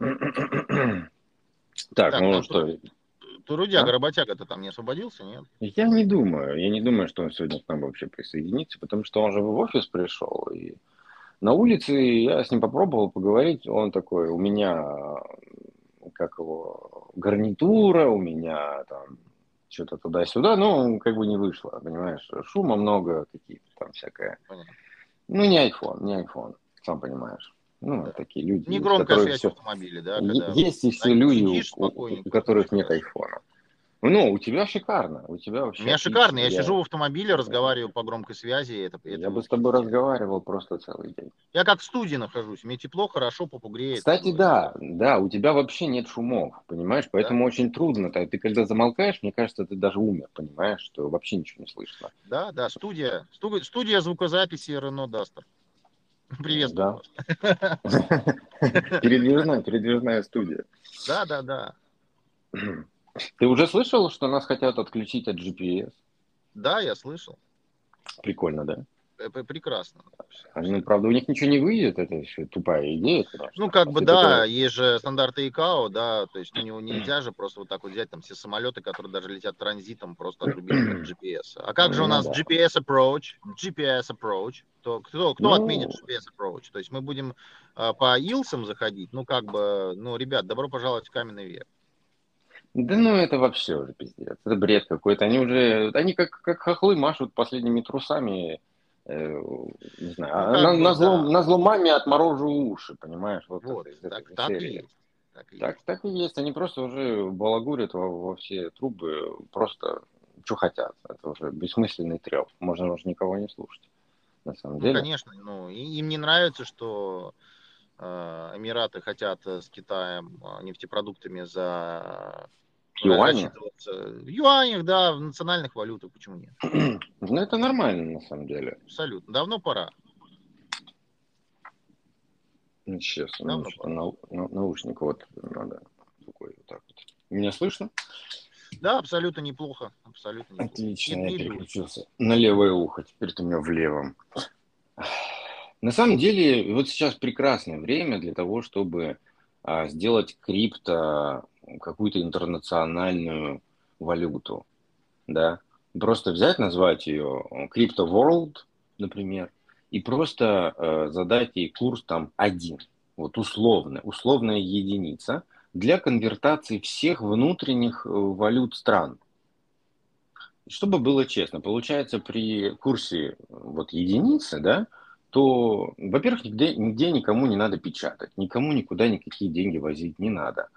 так, так, ну, ну что, Трудяга, а? работяга-то там не освободился, нет? Я не думаю. Я не думаю, что он сегодня к нам вообще присоединится, потому что он же в офис пришел. И на улице я с ним попробовал поговорить. Он такой, у меня, как его, гарнитура, у меня там что-то туда-сюда, но как бы не вышло, понимаешь? Шума много, какие-то там всякое. Понятно. Ну, не iPhone, не iPhone, сам понимаешь. Ну, да. такие люди. Не связь все... в автомобиле, да? Когда есть и все люди, у, у которых нет айфона. Ну, у тебя шикарно. У тебя вообще. У меня шикарно. Я, я сижу в автомобиле, разговариваю по громкой связи. Это, это я бы с тобой разговаривал просто целый день. Я как в студии нахожусь. Мне тепло, хорошо, попу греет. Кстати, да, да, у тебя вообще нет шумов, понимаешь? Поэтому да. очень трудно. Ты когда замолкаешь, мне кажется, ты даже умер, понимаешь, что вообще ничего не слышно. Да, да, студия. Студия звукозаписи Рено Дастер. Приветствую да. Передвижная, передвижная студия. Да, да, да. Ты уже слышал, что нас хотят отключить от GPS? Да, я слышал. Прикольно, да? прекрасно. Ну, правда, у них ничего не выйдет, это еще тупая идея. Конечно. Ну, как бы, да, такое... есть же стандарты ИКАО, да, то есть у него нельзя же просто вот так вот взять там все самолеты, которые даже летят транзитом, просто отрубить от GPS. А как же у ну нас GPS approach, GPS approach, то кто, кто ну... отменит GPS approach? То есть мы будем э, по Илсам заходить, ну, как бы, ну, ребят, добро пожаловать в каменный век. Да ну это вообще уже пиздец. Это бред какой-то. Они уже, они как, как хохлы машут последними трусами. Э, не знаю. Ну, а на, бы, на, зло, да. на зло маме отморожу уши, понимаешь? Вот, вот это, так, так и есть. Так, и так, есть. так и есть. Они просто уже балагурят во, во все трубы, просто что хотят. Это уже бессмысленный треп. Можно уже никого не слушать. На самом ну, деле. конечно. Ну, им не нравится, что э, Эмираты хотят с Китаем э, нефтепродуктами за Юани? В юанях, да, в национальных валютах, почему нет? Ну, это нормально, на самом деле. Абсолютно. Давно пора. Ну, сейчас, Давно нау- нау- наушник вот надо рукой вот так вот. Меня слышно? Да, абсолютно неплохо. Абсолютно неплохо. Отлично, не, я переключился на левое ухо, теперь ты у меня в левом. На самом деле, вот сейчас прекрасное время для того, чтобы а, сделать крипто какую-то интернациональную валюту, да, просто взять, назвать ее Crypto World, например, и просто э, задать ей курс там один, вот условно, условная единица для конвертации всех внутренних э, валют стран. Чтобы было честно, получается при курсе вот единицы, да, то, во-первых, нигде, нигде никому не надо печатать, никому никуда никакие деньги возить не надо.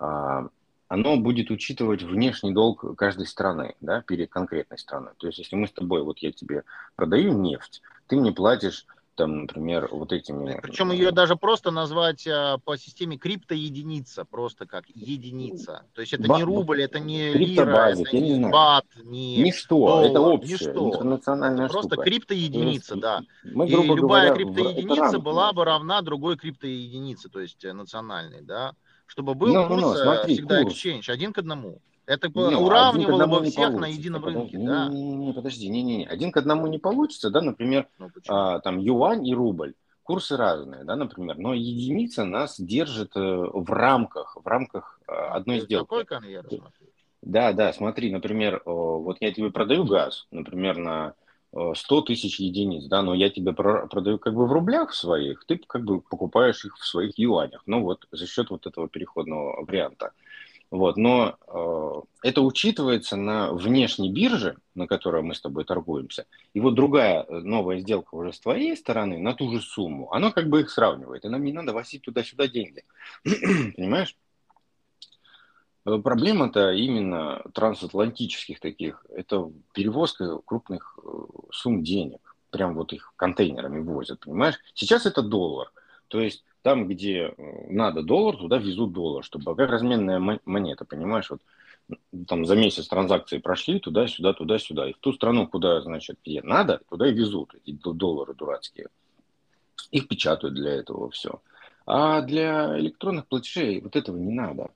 А, оно будет учитывать внешний долг каждой страны, да, перед конкретной страной. То есть, если мы с тобой, вот я тебе продаю нефть, ты мне платишь там, например, вот этими... Причем ее даже просто назвать а, по системе криптоединица, просто как единица. То есть это ба- не рубль, это не лира, это не, не бат, не Ничто, доллар, это общее, ничто. интернациональная это Просто криптоединица, да. Мы, И любая говоря, криптоединица была бы равна другой криптоединице, то есть э, национальной, да чтобы был no, курс no, no, смотри, всегда курс. exchange один к одному. Это не, уравнивало бы всех на едином рынке. Не, да. не, не, не, подожди, не, не, не. Один к одному не получится, да, например, ну, а, там юань и рубль. Курсы разные, да, например, но единица нас держит э, в рамках, в рамках э, одной Ты сделки. Какой конвейер Да, да, смотри, например, вот я тебе продаю газ, например, на 100 тысяч единиц, да, но я тебе продаю как бы в рублях своих, ты как бы покупаешь их в своих юанях, ну вот за счет вот этого переходного варианта. Вот, но э, это учитывается на внешней бирже, на которой мы с тобой торгуемся. И вот другая э, новая сделка уже с твоей стороны на ту же сумму, она как бы их сравнивает. И нам не надо возить туда-сюда деньги. Понимаешь? Э, проблема-то именно трансатлантических таких, это перевозка крупных э, сумм денег. Прям вот их контейнерами возят, понимаешь? Сейчас это доллар. То есть там, где э, надо доллар, туда везут доллар, чтобы как разменная монета, понимаешь? Вот там за месяц транзакции прошли туда-сюда, туда-сюда. И в ту страну, куда, значит, где надо, туда и везут эти доллары дурацкие. Их печатают для этого все. А для электронных платежей вот этого не надо.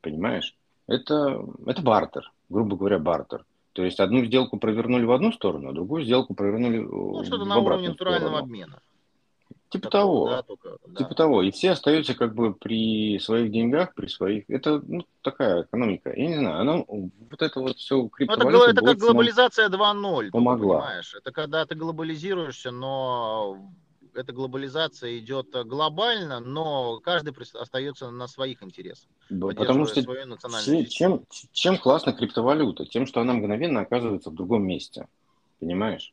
Понимаешь? Это, это бартер, грубо говоря, бартер. То есть одну сделку провернули в одну сторону, а другую сделку провернули ну, что-то на уровне натурального сторону. обмена. Типа Такого, того. Да, только, да. Типа того. И все остаются как бы при своих деньгах, при своих. Это ну, такая экономика. Я не знаю, она вот это вот все криптовалюта. Это, это как глобализация 2.0. Помогла. Понимаешь? Это когда ты глобализируешься, но эта глобализация идет глобально, но каждый остается на своих интересах. Потому что чем, чем классно криптовалюта? Тем, что она мгновенно оказывается в другом месте. Понимаешь?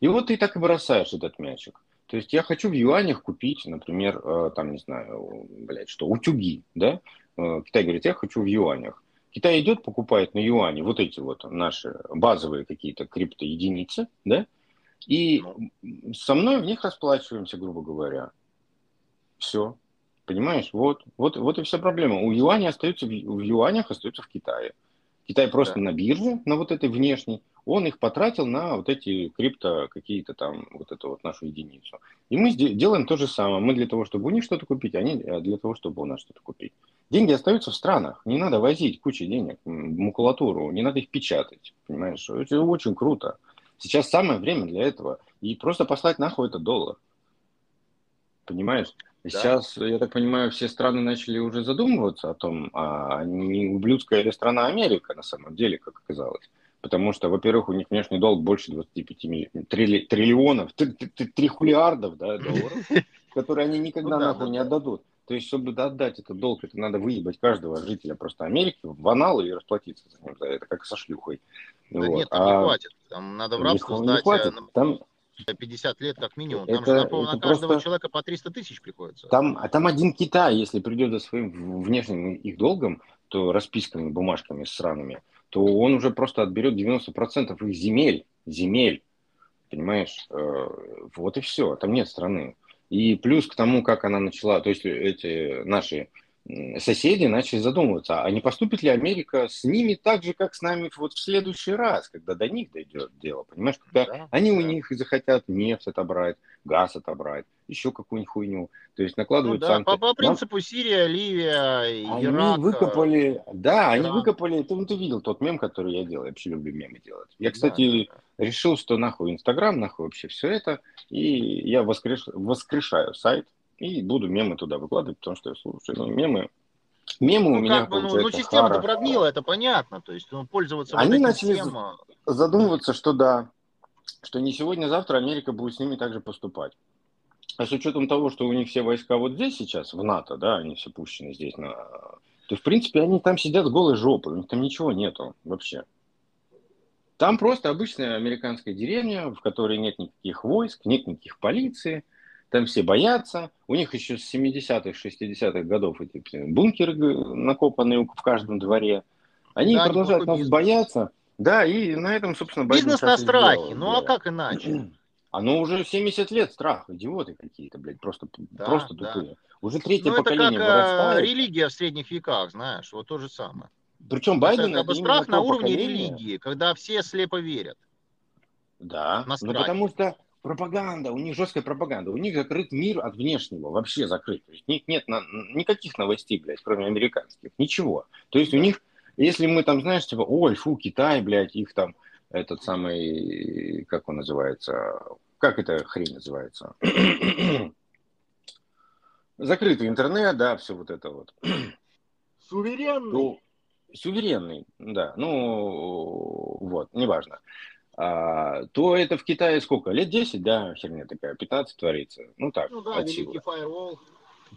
И вот ты так и бросаешь этот мячик. То есть я хочу в юанях купить, например, э, там, не знаю, блядь, что, утюги, да? Э, Китай говорит, я хочу в юанях. Китай идет, покупает на юане вот эти вот наши базовые какие-то криптоединицы, да? И ну. со мной в них расплачиваемся, грубо говоря. Все. Понимаешь? Вот, вот, вот и вся проблема. У юаня остаются в, в юанях, остаются в Китае. Китай просто да. на бирже, на вот этой внешней, он их потратил на вот эти крипто какие-то там, вот эту вот нашу единицу. И мы делаем то же самое. Мы для того, чтобы у них что-то купить, они для того, чтобы у нас что-то купить. Деньги остаются в странах. Не надо возить кучу денег, макулатуру, не надо их печатать. Понимаешь? Это очень круто. Сейчас самое время для этого. И просто послать нахуй этот доллар. Понимаешь? Да. Сейчас, я так понимаю, все страны начали уже задумываться о том, а не ублюдская ли страна Америка на самом деле, как оказалось. Потому что, во-первых, у них внешний долг больше 25 миллионов, трилли, триллионов, трихулиардов да, долларов, которые они никогда ну нахуй не отдадут. То есть, чтобы отдать этот долг, это надо выебать каждого жителя просто Америки в анал и расплатиться за ним за это, как со шлюхой. Да вот. нет, там а... не хватит. Там надо в рабство не, сдать. Не хватит. Э, там... 50 лет как минимум. Там это, же на, на каждого просто... человека по 300 тысяч приходится. Там, а там один Китай, если придет за своим внешним их долгом, то расписками, бумажками сраными, то он уже просто отберет 90% их земель. Земель. Понимаешь? Э, вот и все. Там нет страны. И плюс к тому, как она начала, то есть эти наши соседи начали задумываться, а не поступит ли Америка с ними так же, как с нами вот в следующий раз, когда до них дойдет дело, понимаешь, когда да, они да. у них захотят нефть отобрать, газ отобрать, еще какую-нибудь хуйню, то есть накладывают ну, да, санкции. По, по принципу Нам... Сирия, Ливия, Ирак. Они выкопали, да, Иран. они выкопали, ты, ну, ты видел тот мем, который я делал, я вообще люблю мемы делать. Я, кстати, да, да. решил, что нахуй Инстаграм, нахуй вообще все это, и я воскреш... воскрешаю сайт, и буду мемы туда выкладывать, потому что я слушаю ну, мемы. Мемы ну, у меня как бы, ну, ну, система-то прогнила, это понятно. То есть ну, пользоваться Они вот начали системой... задумываться, что да, что не сегодня-завтра Америка будет с ними также поступать. А с учетом того, что у них все войска вот здесь сейчас, в НАТО, да, они все пущены здесь на... То, в принципе, они там сидят с голой жопой, у них там ничего нету вообще. Там просто обычная американская деревня, в которой нет никаких войск, нет никаких полиции, там все боятся. У них еще с 70-х, 60-х годов эти бункеры накопанные в каждом дворе. Они да, продолжают нас бизнес. бояться. Да, и на этом, собственно, Бизнес на страхе. Ну, а как иначе? Оно уже 70 лет страх, идиоты какие-то, блядь, просто, да, просто да. тупые. Уже третье ну, поколение это как вырастает. религия в средних веках, знаешь, вот то же самое. Причем Байден это, страх на уровне поколение. религии, когда все слепо верят. Да, ну потому что пропаганда, у них жесткая пропаганда, у них закрыт мир от внешнего, вообще закрыт. То есть у них нет на, никаких новостей, блядь, кроме американских, ничего. То есть у них, если мы там, знаешь, типа, ой, фу, Китай, блядь, их там, этот самый, как он называется, как эта хрень называется? Закрытый интернет, да, все вот это вот. Суверенный. Ну, суверенный, да, ну, вот, неважно а, то это в Китае сколько? Лет 10, да, херня такая, 15 творится. Ну так, Ну да, отсюда. великий фаервол.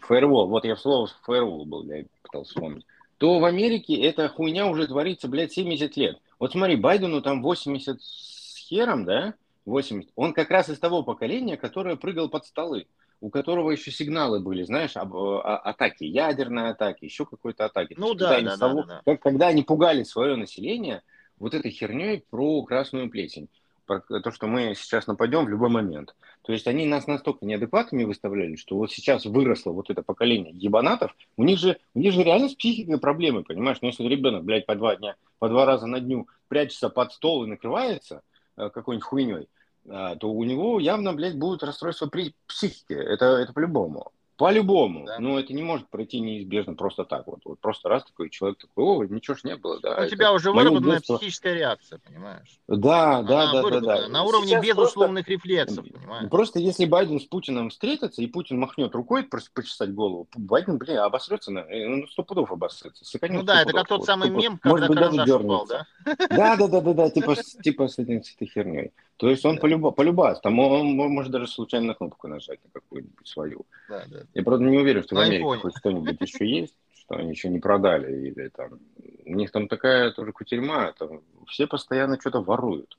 Фаервол, вот я в слово фаервол был, я пытался вспомнить. То в Америке эта хуйня уже творится, блядь, 70 лет. Вот смотри, Байдену там 80 с хером, да? 80. Он как раз из того поколения, которое прыгал под столы у которого еще сигналы были, знаешь, об, о, атаки, ядерной атаки, еще какой-то атаки. Ну да, да, того, да, да. Когда они пугали свое население, вот этой херней про красную плесень. Про то, что мы сейчас нападем в любой момент. То есть они нас настолько неадекватными выставляли, что вот сейчас выросло вот это поколение ебанатов, у них же, у них же реально с психикой проблемы, понимаешь? Но если ребенок, блядь, по два дня, по два раза на дню прячется под стол и накрывается э, какой-нибудь хуйней, э, то у него явно, блядь, будет расстройство при психике. Это, это по-любому. По-любому. Да. Но это не может пройти неизбежно просто так. Вот, вот просто раз такой человек такой, о, ничего ж не было. Да, У тебя уже выработанная детство... психическая реакция, понимаешь? Да, да, да, да, да. На уровне Сейчас безусловных просто... рефлексов, понимаешь? Просто если Байден с Путиным встретится, и Путин махнет рукой просто почесать голову, Байден, блин, обосрется, на... Э, ну, сто пудов обосрется. Сэканет ну да, это как тот самый мем, когда карандаш упал, да? Да, да, да, да, да, типа, типа с, этим, с этой херней. То есть он да. полюба, полюбас, там он, он может даже случайно на кнопку нажать на какую-нибудь свою. Да, да. Я, правда, не уверен, что в Америке iPhone. хоть что-нибудь еще есть, что они еще не продали. Или там... У них там такая тоже кутерьма, там все постоянно что-то воруют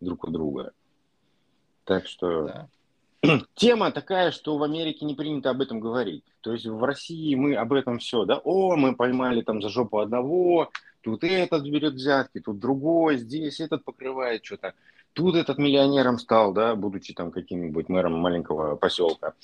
друг у друга. Так что... Да. Тема такая, что в Америке не принято об этом говорить. То есть в России мы об этом все, да, о, мы поймали там за жопу одного, тут этот берет взятки, тут другой, здесь этот покрывает что-то. Тут этот миллионером стал, да, будучи там каким-нибудь мэром маленького поселка.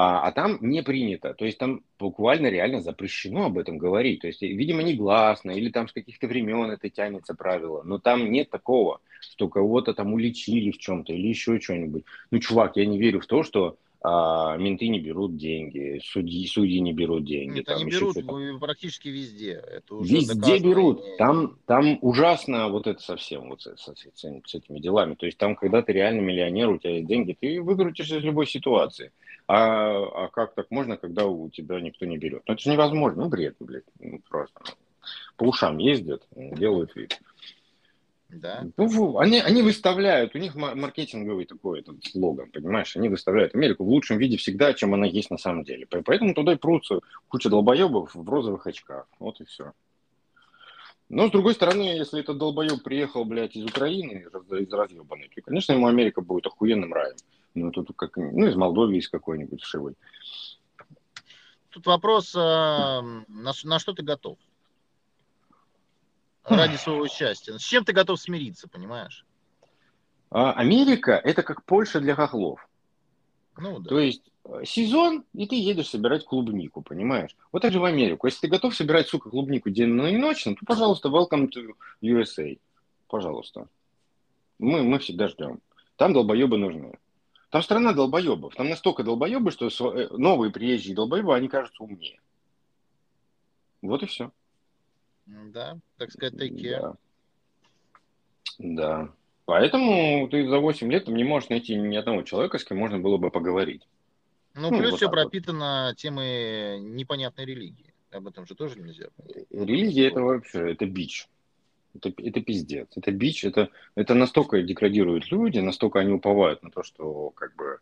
А, а там не принято. То есть там буквально реально запрещено об этом говорить. То есть, видимо, негласно, или там с каких-то времен это тянется правило. Но там нет такого, что кого-то там уличили в чем-то или еще что-нибудь. Ну, чувак, я не верю в то, что а, менты не берут деньги, судьи, судьи не берут деньги. Нет, они берут практически везде. Это уже везде берут. Там, там ужасно вот это совсем вот с, с, с, с этими делами. То есть там, когда ты реально миллионер, у тебя есть деньги, ты выкрутишься из любой ситуации. А, а как так можно, когда у тебя никто не берет? Ну это же невозможно. Ну бред, блядь. Ну, просто. По ушам ездят, делают вид. Да. Ну, они, они выставляют, у них маркетинговый такой этот слоган, понимаешь? Они выставляют Америку в лучшем виде всегда, чем она есть на самом деле. Поэтому туда и прутся куча долбоебов в розовых очках. Вот и все. Но, с другой стороны, если этот долбоеб приехал, блядь, из Украины, из разъебанной, то, конечно, ему Америка будет охуенным раем. Ну, тут как, ну, из Молдовы из какой-нибудь шивой. Тут вопрос, а, на, на что ты готов? Ради своего счастья. С чем ты готов смириться, понимаешь? А, Америка – это как Польша для хохлов. Ну, да. То есть э, сезон, и ты едешь собирать клубнику, понимаешь? Вот так же в Америку. Если ты готов собирать, сука, клубнику денно и ночно, то, пожалуйста, welcome to USA. Пожалуйста. Мы, мы всегда ждем. Там долбоебы нужны. Там страна долбоебов. Там настолько долбоебы, что э, новые приезжие долбоебы, они кажутся умнее. Вот и все. Да, так сказать, такие. Да. да. Поэтому ты за 8 лет не можешь найти ни одного человека, с кем можно было бы поговорить. Ну, ну плюс вот все пропитано вот. темой непонятной религии. Об этом же тоже нельзя. Религия это вообще, это бич. Это, это пиздец. Это бич, это, это настолько деградируют люди, настолько они уповают на то, что как бы,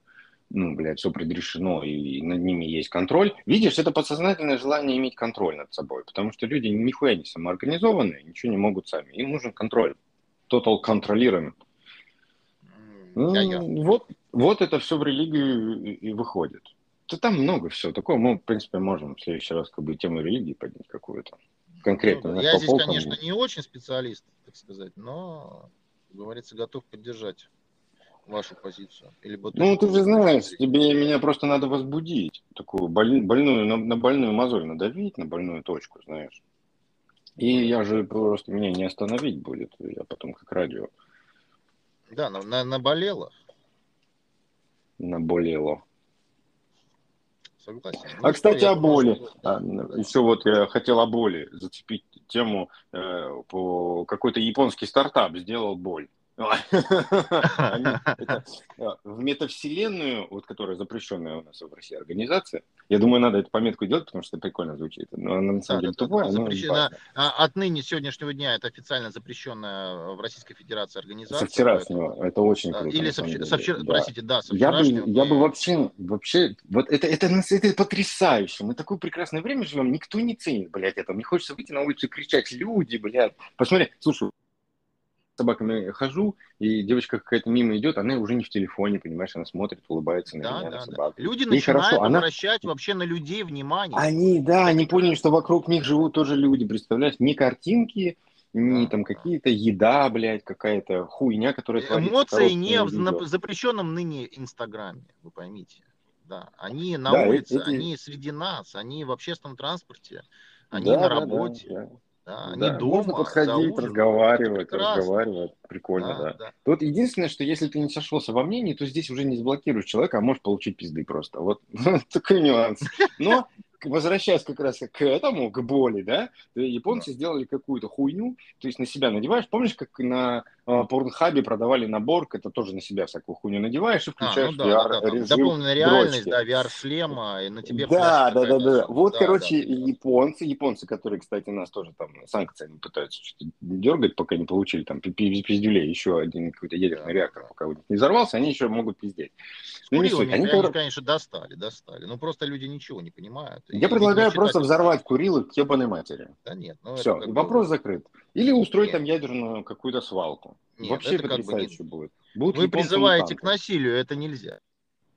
ну, блядь, все предрешено и над ними есть контроль. Видишь, это подсознательное желание иметь контроль над собой, потому что люди нихуя не самоорганизованные, ничего не могут сами. Им нужен контроль. Total контролируем. Ну, вот, вот это все в религию и выходит. Да там много всего такого. Мы, в принципе, можем в следующий раз как бы тему религии поднять какую-то конкретно. Ну, я здесь, полкам. конечно, не очень специалист, так сказать, но, говорится, готов поддержать вашу позицию. Или ну, ты же знаешь, тебе меня просто надо возбудить. Такую боль, больную, на, на больную мозоль надавить, на больную точку, знаешь. И я же просто, меня не остановить будет. Я потом как радио. Да, на, на, наболело. Наболело. Согласен. А, кстати, о боли. А, еще вот я хотел о боли зацепить тему. Э, по какой-то японский стартап сделал боль. А, в метавселенную, вот которая запрещенная у нас в России организация, я думаю, надо эту пометку делать, потому что это прикольно звучит. Но она на самом деле тупая. Запрещена. Отныне, сегодняшнего дня, это официально запрещенная в Российской Федерации организация. Со вчерашнего, это очень круто. Или со, вчера, простите, да, со я бы, я бы вообще, вообще, вот это, это, это потрясающе. Мы такое прекрасное время живем, никто не ценит, блядь, это. Мне хочется выйти на улицу и кричать, люди, блядь. Посмотри, слушай, собаками хожу, и девочка какая-то мимо идет, она уже не в телефоне, понимаешь, она смотрит, улыбается на да, меня, да, на собаку. Да. Люди Ей начинают хорошо. обращать она... вообще на людей внимание. Они, да, они поняли, что вокруг них живут тоже люди, представляешь, не картинки, не да. там какие-то еда, блядь, какая-то хуйня, которая Эмоции не в видео. запрещенном ныне Инстаграме, вы поймите. Да, они на да, улице, эти... они среди нас, они в общественном транспорте, они да, на работе. Да, да. Да, они да, дома, можно подходить, разговаривать, разговаривать. Прикольно, да, да. да. Тут единственное, что если ты не сошелся во мнении, то здесь уже не заблокируешь человека, а можешь получить пизды просто. Вот такой нюанс. Но возвращаясь как раз к этому, к боли, да, японцы сделали какую-то хуйню, то есть на себя надеваешь. Помнишь, как на Порнхабе продавали набор, это тоже на себя всякую хуйню надеваешь и включаешь а, ну, да, VR да, да, режим Дополненная реальность, да, VR-шлема, и на тебе Да, да, да, да. Вот, да, короче, да. японцы, японцы, которые, кстати, нас тоже там санкциями пытаются дергать, пока не получили там пиздюлей, еще один какой-то ядерный реактор, пока не взорвался, они еще могут пиздеть. Ну, не суть. Они, они, конечно, достали, достали. Но просто люди ничего не понимают. Я предлагаю просто взорвать Курилы к ебаной матери. Да нет. Ну, Все, вопрос закрыт. Или устроить нет. там ядерную какую-то свалку. Нет, Вообще потрясающе как бы будет. Будут Вы призываете к насилию, это нельзя.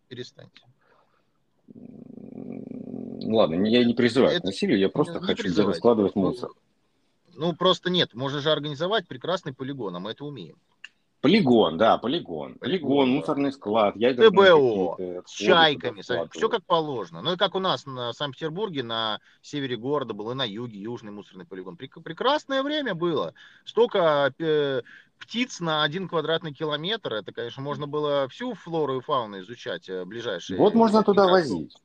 Перестаньте. Ладно, я не призываю это... к насилию, я просто не хочу где складывать мусор. Ну, просто нет, можно же организовать прекрасный полигон, а мы это умеем. Полигон, да, полигон. Полигон, мусорный склад, ТБО, с чайками, все как положено. Ну и как у нас на Санкт-Петербурге, на севере города был и на юге, южный мусорный полигон. Прекрасное время было. Столько э, птиц на один квадратный километр. Это, конечно, можно было всю флору и фауну изучать э, ближайшие. Вот можно туда возить.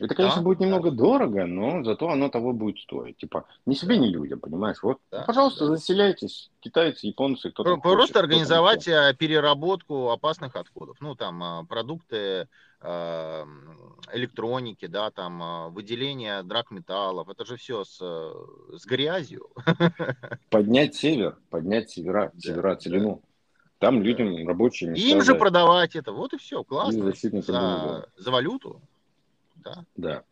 Это, конечно, Да, будет да, немного дорого, но зато оно того будет стоить. Типа, ни себе, да, ни людям, понимаешь? Вот, да, пожалуйста, да. заселяйтесь. Китайцы, японцы, кто там хочет, Просто кто там организовать что. э, переработку опасных отходов. Ну, там, а, продукты э, электроники, да, там, выделение драгметаллов. Это же все с, э, с грязью. Поднять север, поднять севера, Да, севера, да, целину. Там да. людям рабочие им же продавать это. Вот и все, классно. За, за валюту. Да. Да.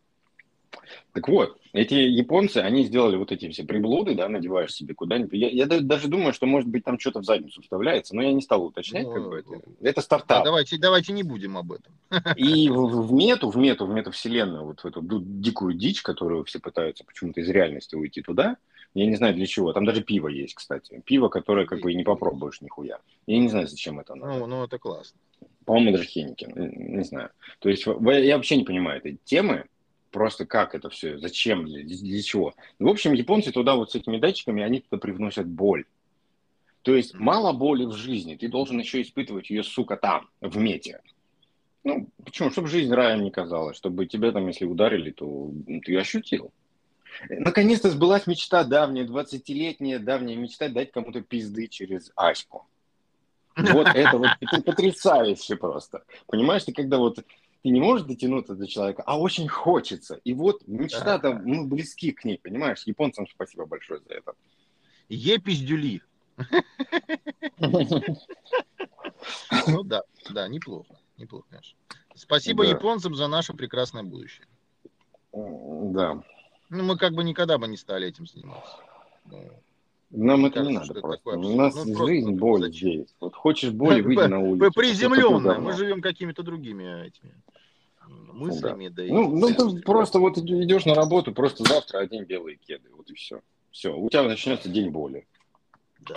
Так вот, эти японцы, они сделали вот эти все приблуды, да, надеваешь себе куда-нибудь. Я, я да- даже думаю, что, может быть, там что-то в задницу вставляется, но я не стал уточнять, как бы это. Ну, Это да, стартап. давайте, давайте не будем об этом. И в, в- мету, в мету, в метавселенную, вот в эту дикую дичь, которую все пытаются почему-то из реальности уйти туда, я не знаю для чего. Там даже пиво есть, кстати. Пиво, которое как бы и не попробуешь нихуя. Я не знаю, зачем это надо. Ну, ну это классно. По-моему, даже Хенникен, не знаю. То есть я вообще не понимаю этой темы, просто как это все, зачем, для, для чего. В общем, японцы туда вот с этими датчиками, они туда привносят боль. То есть мало боли в жизни, ты должен еще испытывать ее, сука, там, в мете. Ну, почему? Чтобы жизнь раем не казалась, чтобы тебя там, если ударили, то ты ощутил. Наконец-то сбылась мечта давняя, 20-летняя давняя мечта дать кому-то пизды через Аську. Вот это вот это потрясающе просто. Понимаешь, ты когда вот ты не можешь дотянуться до человека, а очень хочется. И вот мечта там, мы близки к ней, понимаешь? Японцам спасибо большое за это. Е пиздюли. Ну да, да, неплохо. Неплохо, конечно. Спасибо Да. японцам за наше прекрасное будущее. Да. Ну, мы как бы никогда бы не стали этим заниматься. Нам это не кажется, надо что это просто. У нас Ну, просто жизнь, вот боль здесь. Вот хочешь боли, выйди на улицу. П- Что такое Приземленное. говно? Мы живем какими-то другими этими мыслями. Да. и Ну, ну ты просто вот идешь на работу, просто завтра одень белые кеды, вот и все. Все, у тебя начнется день боли. Да.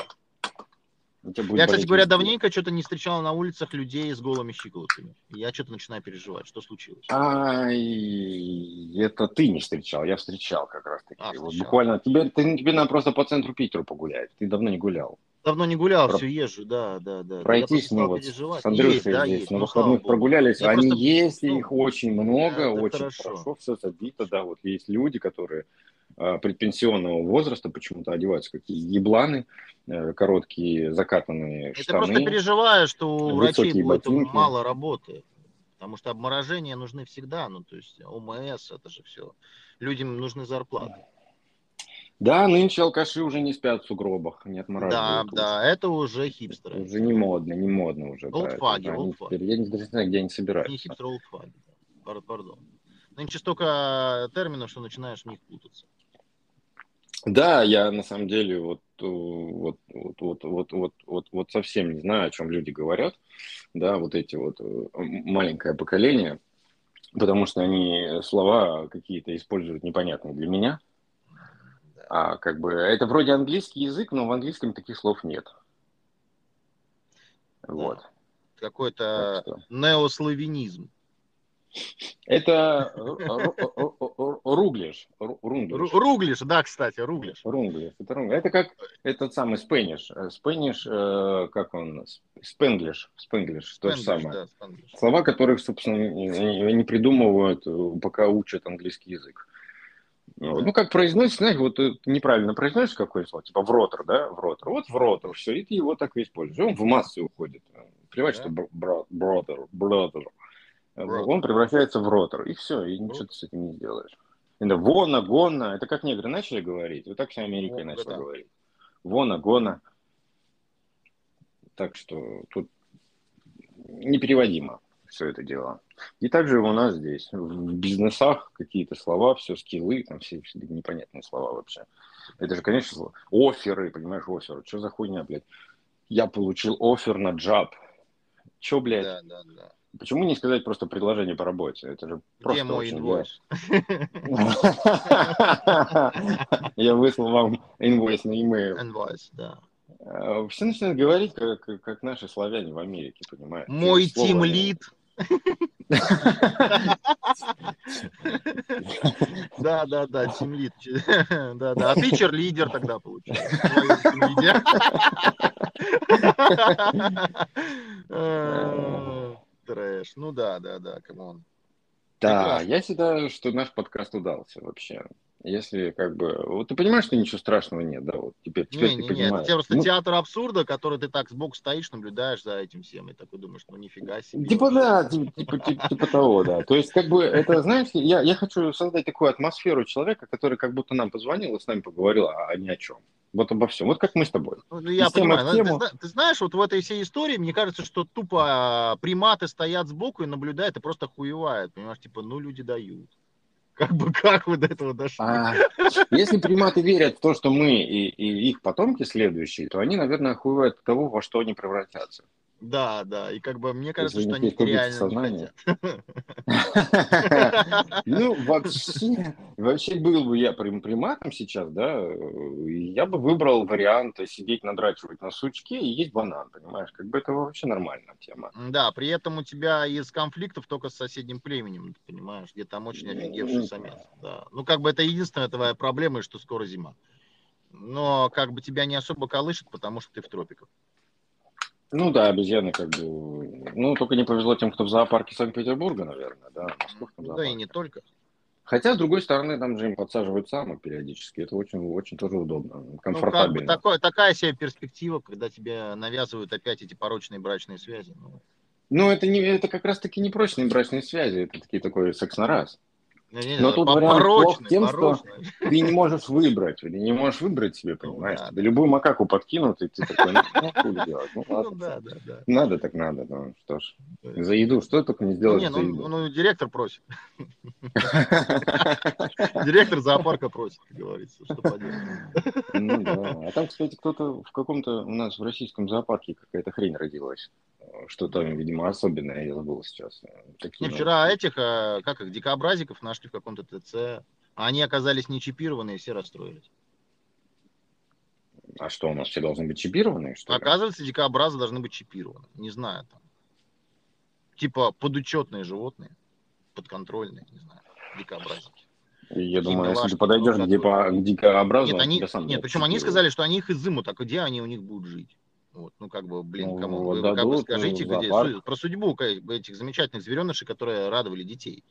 Я, кстати говоря, давненько что-то не встречал на улицах людей с голыми щиколотками. Я что-то начинаю переживать. Что случилось? Ай, это ты не встречал, я встречал как раз таки. А, вот буквально тебе, ты, тебе надо просто по центру Питера погулять. Ты давно не гулял. Давно не гулял, Про- все езжу, да, да, да. Пройтись стал ну вот переживать. с Андрюшей Есть, да, здесь есть. на Ну, выходных прогулялись. Я Они просто, есть, ну, их очень много, это очень хорошо. хорошо, все забито, да. Вот есть люди, которые предпенсионного возраста почему-то одеваются какие ебланы, э, короткие закатанные ты штаны. просто переживаешь, что у врачей будет ботинки. мало работы. Потому что обморожения нужны всегда. Ну, то есть ОМС, это же все. Людям нужны зарплаты. Да, нынче алкаши уже не спят в сугробах, не Да, отмораживают. да, это уже хипстеры. Уже не модно, не модно уже. да, Олдфаги, это они олдфаги. Я не даже не знаю, где они Не собираются. хипстер, олдфаги. Пар- Пардон. Нынче столько терминов, что начинаешь в них путаться. Да, я на самом деле вот, э, вот, вот, вот, вот, вот, вот, вот совсем не знаю, о чем люди говорят, да, вот эти вот э, маленькое поколение, потому что они слова какие-то используют непонятные для меня, а как бы это вроде английский язык, но в английском таких слов нет. Вот. Так Какой-то неославянизм. Это ру- ру- ру- руглиш. Руглиш, да, кстати, руглиш. Рунглиш, это рунглиш. Это как этот самый спэниш. Спэниш, э, как он? Спенглиш. Спенглиш, то же самое. да. Слова, которых, собственно, не не придумывают, э, пока учат английский язык. Ну, Да. ну, как произносишь, знаешь, вот неправильно произносишь какое слово, типа в ротор, да, в ротор. Вот в ротор, все, и ты его так и используешь. Он в массы уходит. Плевать, Да. что бр- бро- бротер, бротер. Он превращается в ротор, и все, и ничего ты с этим не сделаешь. Это вона, гонна, это как негры начали говорить, вот так вся Америка и Вот, начала да. говорить. Вона, гона. Так что тут непереводимо все это дело. И также у нас здесь, в бизнесах какие-то слова, все скиллы, там все, все непонятные слова вообще. Это же, конечно, слово. Оферы, понимаешь, оферы. Что за хуйня, блядь? Я получил офер на джаб. Че, блядь? Да, да, да. Почему не сказать просто предложение по работе? Это же просто Где мой инвойс? я- выслал вам инвойс на e-mail. Инвойс, да. Э, Все начинают говорить, как, как- наши славяне в Америке, понимаешь? Мой тим лид. Да, да, да, тим лид. Да, да. А ты черлидер тогда получается. Трэш. Ну да, да, да, come on. Да, я считаю, что наш подкаст удался вообще. Если как бы... Вот ты понимаешь, что ничего страшного нет, да? Вот теперь, теперь не, ты не, понимаешь. Нет, это просто ну, театр абсурда, который ты так сбоку стоишь, наблюдаешь за этим всем, и такой думаешь, ну нифига себе. Типа да, типа, типа, типа, типа того, да. То есть как бы это, знаешь, я, я хочу создать такую атмосферу человека, который как будто нам позвонил и с нами поговорил, а, а ни о чем. Вот обо всем. Вот как мы с тобой. Ну, я понимаю. Тему... Ты, ты знаешь, вот в этой всей истории, мне кажется, что тупо а, приматы стоят сбоку и наблюдают, и просто хуевают. Понимаешь, типа, ну люди дают. Как бы как вы до этого дошли? А, если приматы верят в то, что мы и, и их потомки следующие, то они, наверное, охуевают от того, во что они превратятся. Да, да, и как бы мне кажется, что они реально сознание. Ну, вообще, вообще был бы я приматом сейчас, да, я бы выбрал вариант сидеть, надрачивать на сучке и есть банан, понимаешь, как бы это вообще нормальная тема. Да, при этом у тебя из конфликтов только с соседним племенем, ты понимаешь, где там очень офигевший самец. Да. Ну, как бы это единственная твоя проблема, что скоро зима. Но как бы тебя не особо колышет, потому что ты в тропиках. Ну да, обезьяны как бы... Ну, только не повезло тем, кто в зоопарке Санкт-Петербурга, наверное, да. Ну, да и не только. Хотя, с другой стороны, там же им подсаживают самок периодически. Это очень, очень тоже удобно, комфортабельно. Ну, как бы такое, такая себе перспектива, когда тебе навязывают опять эти порочные брачные связи. Ну, ну это, не, это как раз-таки не прочные брачные связи, это такие такой секс на раз. Но тут вариант плох тем, порочный. что ты не можешь выбрать, ты не можешь выбрать себе, ну понимаешь? Ну, да, Тебе да. любую макаку подкинут, и ты такой, ну, ну хули делать, ну, ну ладно. Ну, да, да, да. Надо так надо, ну что ж. За еду, что только не сделать не, за ну, еду. Ну, директор просит. Директор зоопарка просит, как говорится, что поделать. Ну да. А там, кстати, кто-то в каком-то у нас в российском зоопарке какая-то хрень родилась. Что-то, видимо, особенное, я забыл сейчас. Такие, ну, вчера этих, а, как их, дикообразиков нашли в каком-то ТЦ. А они оказались не чипированы, и все расстроились. А что, у нас все должны быть чипированы? Что Оказывается, дикообразы должны быть чипированы. Не знаю, там. Типа подучетные животные, подконтрольные, не знаю, дикообразики. Я Такие думаю, если ты подойдешь к, дико, к дикообразу, нет, они, нет причем они сказали, что они их изымут, а где они у них будут жить? Вот, ну, как бы, блин, ну, кому? Вы, дадут, как бы скажите где, про судьбу этих замечательных зверенышей, которые радовали детей.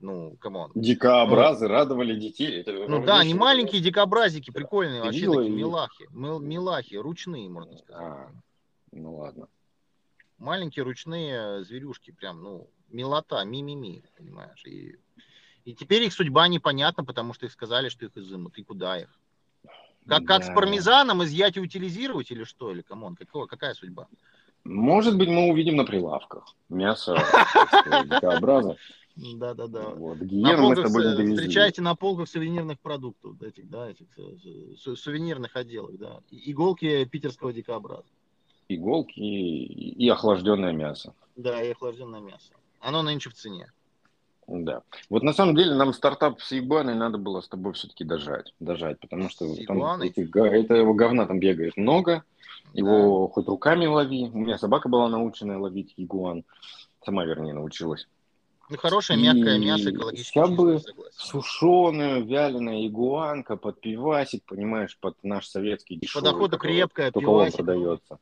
Ну, come on. Дикообразы ну, радовали детей. Это ну да, они маленькие дикообразики, прикольные, вообще такие милахи. Милахи, ручные, можно сказать. А, ну ладно. Маленькие ручные зверюшки, прям, ну, милота, ми-ми-ми, понимаешь. И, и теперь их судьба непонятна, потому что их сказали, что их изымут. И куда их? Как, как с пармезаном изъять и утилизировать или что? Или come on, какого, какая судьба? Может быть, мы увидим на прилавках мясо дикообраза. Да, да, да. Вот, тобой не Встречайте на полках сувенирных продуктов, этих, да, этих э, сувенирных отделах, да. Иголки питерского дикообраза. Иголки и, и охлажденное мясо. Да, и охлажденное мясо. Оно нынче в цене. Да. Вот на самом деле нам стартап с Игуаной надо было с тобой все-таки дожать. Дожать, потому что там этих, этого говна там бегает много. Его да. хоть руками лови. У меня собака была научена ловить игуан. Сама, вернее, научилась. Ну, хорошее мягкое и мясо, экологически Я бы сушеную, вяленая игуанка под пивасик, понимаешь, под наш советский дешевый. Под охоту крепкая, только пивасик. он продается.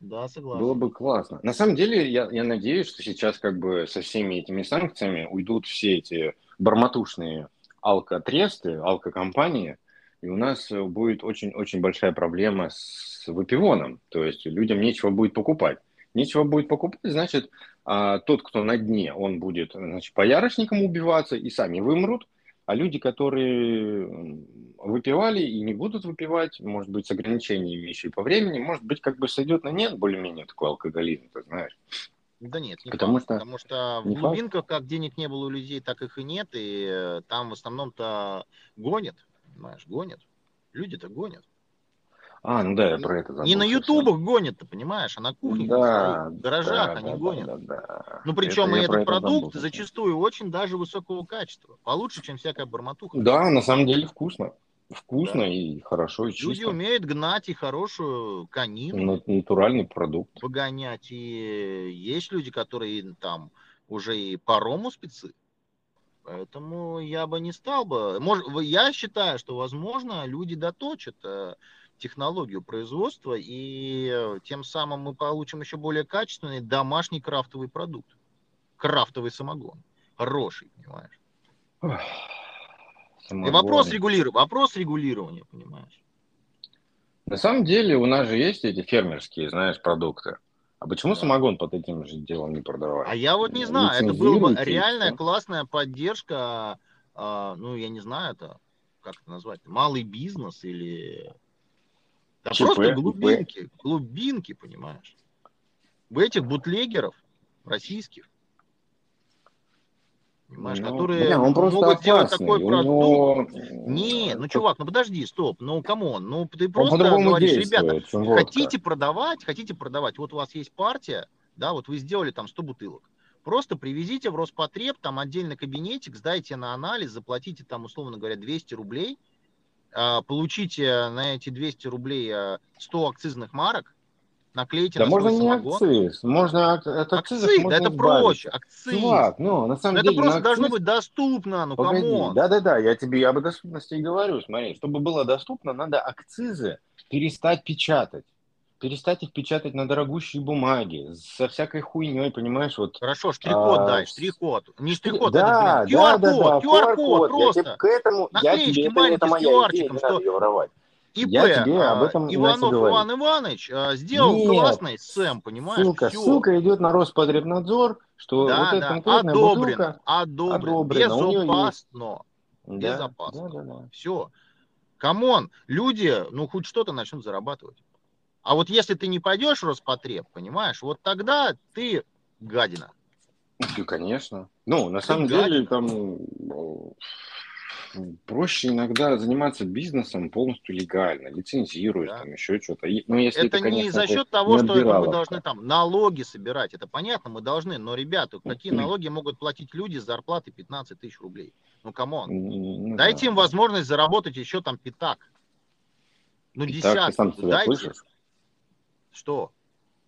Да, согласен. Было бы классно. На самом деле, я, я надеюсь, что сейчас как бы со всеми этими санкциями уйдут все эти барматушные алкотресты, алкокомпании, и у нас будет очень-очень большая проблема с выпивоном. То есть людям нечего будет покупать. Нечего будет покупать, значит, а тот, кто на дне, он будет значит, по ярочникам убиваться и сами вымрут, а люди, которые выпивали и не будут выпивать, может быть, с ограничениями еще и по времени, может быть, как бы сойдет на нет более-менее такой алкоголизм, ты знаешь. Да нет, не потому факт, что, потому что в глубинках как денег не было у людей, так их и нет, и э, там в основном-то гонят, понимаешь, гонят. Люди-то гонят. А, ну да, я про это забыл. Не на ютубах гонят, ты понимаешь, а на кухне, да, в гаражах да, они да, гонят. Да, да, да. Ну причем это, и этот продукт забыл. зачастую очень даже высокого качества. Получше, чем всякая барматуха. Да, на самом деле вкусно. Вкусно да. и хорошо, и чисто. Люди умеют гнать и хорошую конину. Натуральный продукт. Погонять. И есть люди, которые там уже и парому спецы. Поэтому я бы не стал бы. Может, я считаю, что, возможно, люди доточат э, технологию производства, и э, тем самым мы получим еще более качественный домашний крафтовый продукт. Крафтовый самогон. хороший, понимаешь? И вопрос регулирования, вопрос регулирования, понимаешь? На самом деле у нас же есть эти фермерские, знаешь, продукты. А почему да. самогон под этим же делом не продавать? А я вот не знаю, это была бы реальная классная поддержка, а, ну, я не знаю, это как это назвать, малый бизнес или... Да ЧП, просто глубинки, ЧП. глубинки, понимаешь? В этих бутлегеров российских, понимаешь, ну, которые не, он могут опасный. делать такой продукт. Него... Не, ну, чувак, ну подожди, стоп, ну, come on, ну, ты просто говоришь, ребята, хотите продавать, хотите продавать, вот у вас есть партия, да, вот вы сделали там 100 бутылок, Просто привезите в Роспотреб, там отдельный кабинетик, сдайте на анализ, заплатите там, условно говоря, 200 рублей, получите на эти 200 рублей 100 а, акцизных марок, наклейте да на можно не акциз, можно от, от акциз, да это проще, акциз. Чувак, ну, на самом да деле, это просто акциз... должно быть доступно, ну, come on. Да-да-да, я тебе об доступности и говорю, смотри, чтобы было доступно, надо акцизы перестать печатать перестать их печатать на дорогущей бумаге, со всякой хуйней, понимаешь, вот. Хорошо, штрих-код а, дай, штрих-код. Не штрих-код, да, это, блин, QR-код, да, да, QR-код, просто. Я к этому, Наклеечки я тебе, это, это с QR-чиком, что... Надо ее воровать. ИП, я тебе об этом Иванов Иван Иванович а, сделал Нет, классный СЭМ, понимаешь? Ссылка, Все. ссылка идет на Роспотребнадзор, что да, вот да, эта конкретная одобрено, бутылка одобрено, одобрено, безопасно, да, безопасно. Да, да, да. Все. Come on, люди, ну хоть что-то начнут зарабатывать. А вот если ты не пойдешь в Роспотреб, понимаешь, вот тогда ты гадина. Да, конечно. Ну, на ты самом гадина. деле, там проще иногда заниматься бизнесом полностью легально, лицензируешь, да. там еще что-то. Ну, если это, это конечно, не за счет того, что это мы должны там налоги собирать, это понятно, мы должны, но, ребята, какие налоги могут платить люди с зарплаты 15 тысяч рублей? Ну, come on. Ну, Дайте да. им возможность заработать еще там пятак. Ну, десятку. Дайте. Слышишь? Что?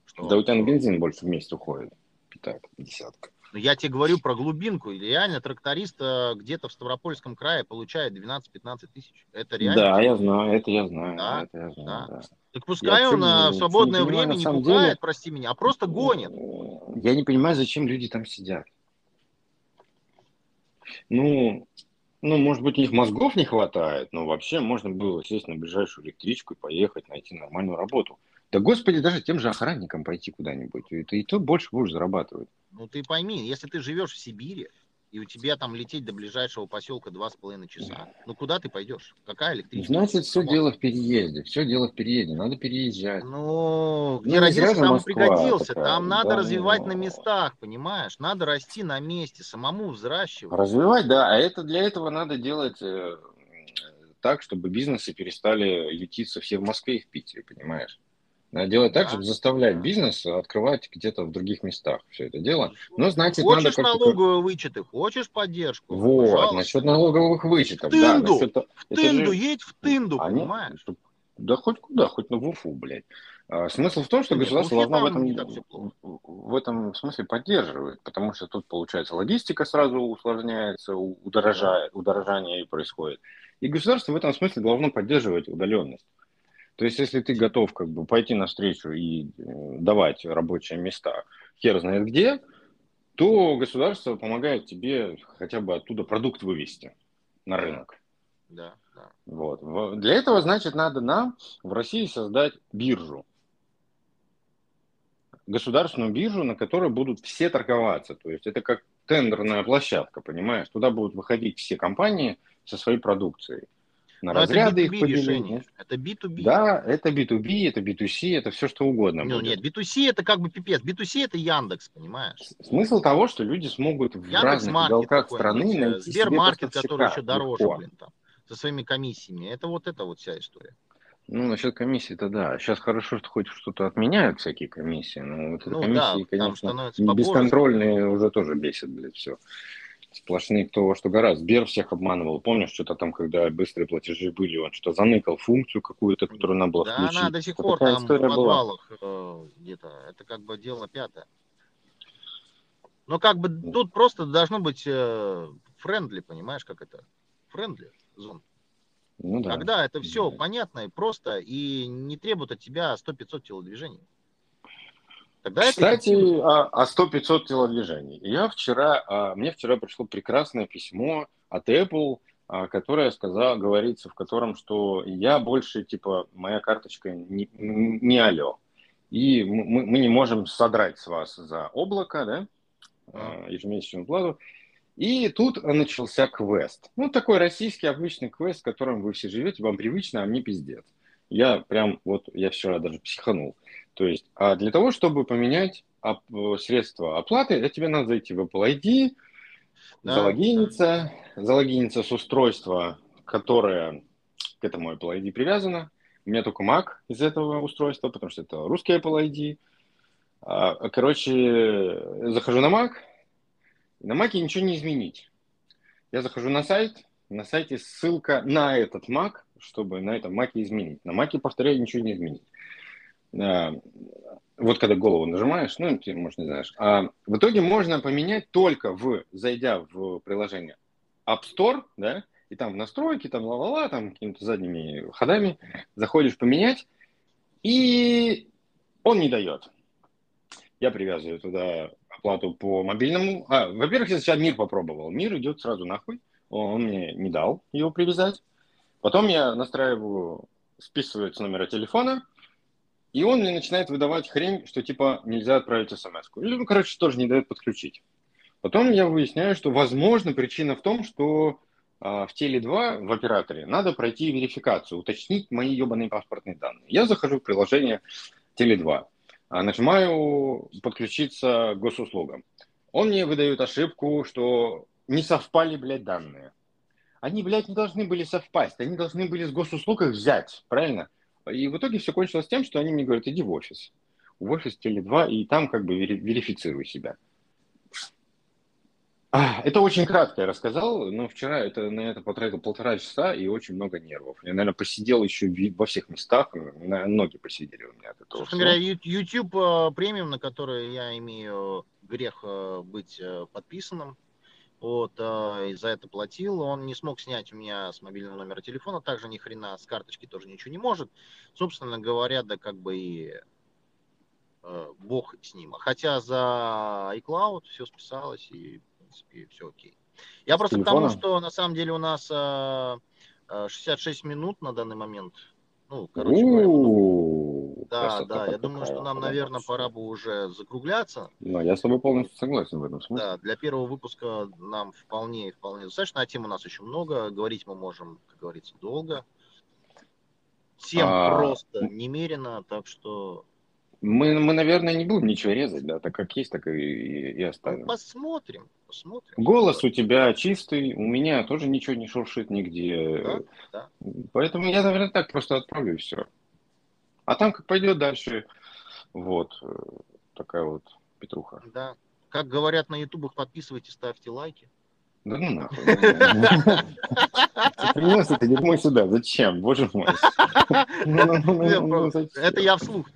Что? Да у тебя на бензин больше в месяц уходит. Пятак, десятка. Но ну, я тебе говорю про глубинку. Реально тракторист э, где-то в Ставропольском крае получает 12-15 тысяч. Это реально. Да, я знаю, это я знаю. Да, это я знаю, да. да. Так пускай я он э, в свободное не время не пугает, деле, прости меня, а просто гонит. Я не понимаю, зачем люди там сидят. Ну, ну, может быть, у них мозгов не хватает, но вообще можно было сесть на ближайшую электричку и поехать, найти нормальную работу. Да, господи, даже тем же охранникам пойти куда-нибудь, и и то больше будешь зарабатывать. Ну, ты пойми, если ты живешь в Сибири, и у тебя там лететь до ближайшего поселка два с половиной часа. Ну куда ты пойдешь? Какая электричество? Значит, все дело в переезде. Все дело в переезде. Надо переезжать. Ну, где ну, родился, там Москва, пригодился. Такая, там надо да, развивать но... на местах, понимаешь? Надо расти на месте, самому взращивать. Развивать, да. А это для этого надо делать э, так, чтобы бизнесы перестали ютиться все в Москве и в Питере, понимаешь? Надо делать так, чтобы заставлять бизнес открывать где-то в других местах все это дело. Но, значит, хочешь надо налоговые вычеты, хочешь поддержку? Вот, пожалуйста. насчет налоговых вычетов. В тынду, да, насчет... в тынду, же... едь в тынду, Они... понимаешь? Да хоть куда, хоть на ВУФУ, блядь. А, смысл в том, что Нет, государство должно в этом, в этом смысле поддерживать, потому что тут, получается, логистика сразу усложняется, удорожает, удорожание происходит. И государство в этом смысле должно поддерживать удаленность. То есть, если ты готов как бы пойти навстречу и э, давать рабочие места, хер знает где, то государство помогает тебе хотя бы оттуда продукт вывести на рынок. Да, да. Вот. Для этого, значит, надо нам в России создать биржу. Государственную биржу, на которой будут все торговаться. То есть это как тендерная площадка, понимаешь? Туда будут выходить все компании со своей продукцией на Но разряды это их поделить. Это B2B. Да, это B2B, это B2C, это все что угодно. Ну, нет, B2C это как бы пипец. B2C это Яндекс, понимаешь? Смысл того, что люди смогут в Яндекс разных уголках страны найти Сбермаркет, который еще дороже, легко. блин, там, со своими комиссиями. Это вот это вот вся история. Ну, насчет комиссии-то да. Сейчас хорошо, что хоть что-то отменяют всякие комиссии, но вот ну, комиссии, да, конечно, бесконтрольные уже тоже бесит, блядь, все сплошные кто во что гораздо. Сбер всех обманывал. Помнишь, что-то там, когда быстрые платежи были, он что заныкал функцию какую-то, которую надо было да, включить. Да, она до сих пор там в подвалах э, где-то. Это как бы дело пятое. Но как бы тут просто должно быть э, friendly, понимаешь, как это? Friendly zone. Ну, да. Когда это все да. понятно и просто, и не требует от тебя 100-500 телодвижений. Тогда Кстати, о, о 100-500 телодвижений. Я вчера, а, мне вчера пришло прекрасное письмо от Apple, а, которое сказал, говорится, в котором, что я больше, типа, моя карточка не, не алло. И мы, мы не можем содрать с вас за облако, да, а, ежемесячную плату. И тут начался квест. Ну, такой российский обычный квест, в котором вы все живете, вам привычно, а мне пиздец. Я прям, вот, я вчера даже психанул. То есть, а для того, чтобы поменять оп- средства оплаты, тебе надо зайти в Apple ID, да. залогиниться, залогиниться с устройства, которое к этому Apple ID привязано. У меня только Mac из этого устройства, потому что это русский Apple ID. А, короче, захожу на Mac, на Mac ничего не изменить. Я захожу на сайт, на сайте ссылка на этот Mac, чтобы на этом Mac изменить. На Mac, повторяю, ничего не изменить. А, вот когда голову нажимаешь, ну, ты, может, не знаешь. А в итоге можно поменять только в, зайдя в приложение App Store, да, и там в настройки, там ла-ла-ла, там какими-то задними ходами заходишь поменять, и он не дает. Я привязываю туда оплату по мобильному. А, во-первых, я сначала мир попробовал. Мир идет сразу нахуй. Он мне не дал его привязать. Потом я настраиваю, списываю с номера телефона, и он мне начинает выдавать хрень, что типа нельзя отправить смс. Или, ну, короче, тоже не дает подключить. Потом я выясняю, что, возможно, причина в том, что а, в Теле2, в операторе, надо пройти верификацию, уточнить мои ебаные паспортные данные. Я захожу в приложение Теле2, а, нажимаю «Подключиться к госуслугам». Он мне выдает ошибку, что не совпали, блядь, данные. Они, блядь, не должны были совпасть, они должны были с госуслуг их взять, правильно? И в итоге все кончилось тем, что они мне говорят, иди в офис. В офис Теле2, и там как бы верифицируй себя. А, это очень кратко я рассказал, но вчера это, на это потратил полтора часа и очень много нервов. Я, наверное, посидел еще во всех местах, на ноги посидели у меня от этого. Собственно говоря, YouTube э, премиум, на который я имею грех э, быть э, подписанным, вот, и за это платил. Он не смог снять у меня с мобильного номера телефона, также ни хрена с карточки тоже ничего не может. Собственно говоря, да как бы и бог с ним. Хотя за iCloud все списалось и принципе, все окей. Я С просто телефона? к тому, что на самом деле у нас а, 66 минут на данный момент. Ну, короче говоря. Да, да, я думаю, что нам, наверное, пора бы уже закругляться. Ну, я с тобой полностью согласен в этом смысле. Да, для первого выпуска нам вполне, вполне достаточно. А тем у нас еще много. Говорить мы можем, как говорится, долго. Тем а... просто немерено, так что мы, мы, наверное, не будем ничего резать, да, так как есть, так и, и, и оставим. Ну, посмотрим, посмотрим. Голос у тебя чистый, у меня тоже ничего не шуршит нигде. Да, да. Поэтому я, наверное, так просто отправлю и все. А там как пойдет дальше, вот, э, такая вот петруха. Да. Как говорят на ютубах, подписывайтесь, ставьте лайки. Да ну нахуй. Принес это дерьмо сюда. Зачем? Боже мой. Ну, ну, ну, это я вслух.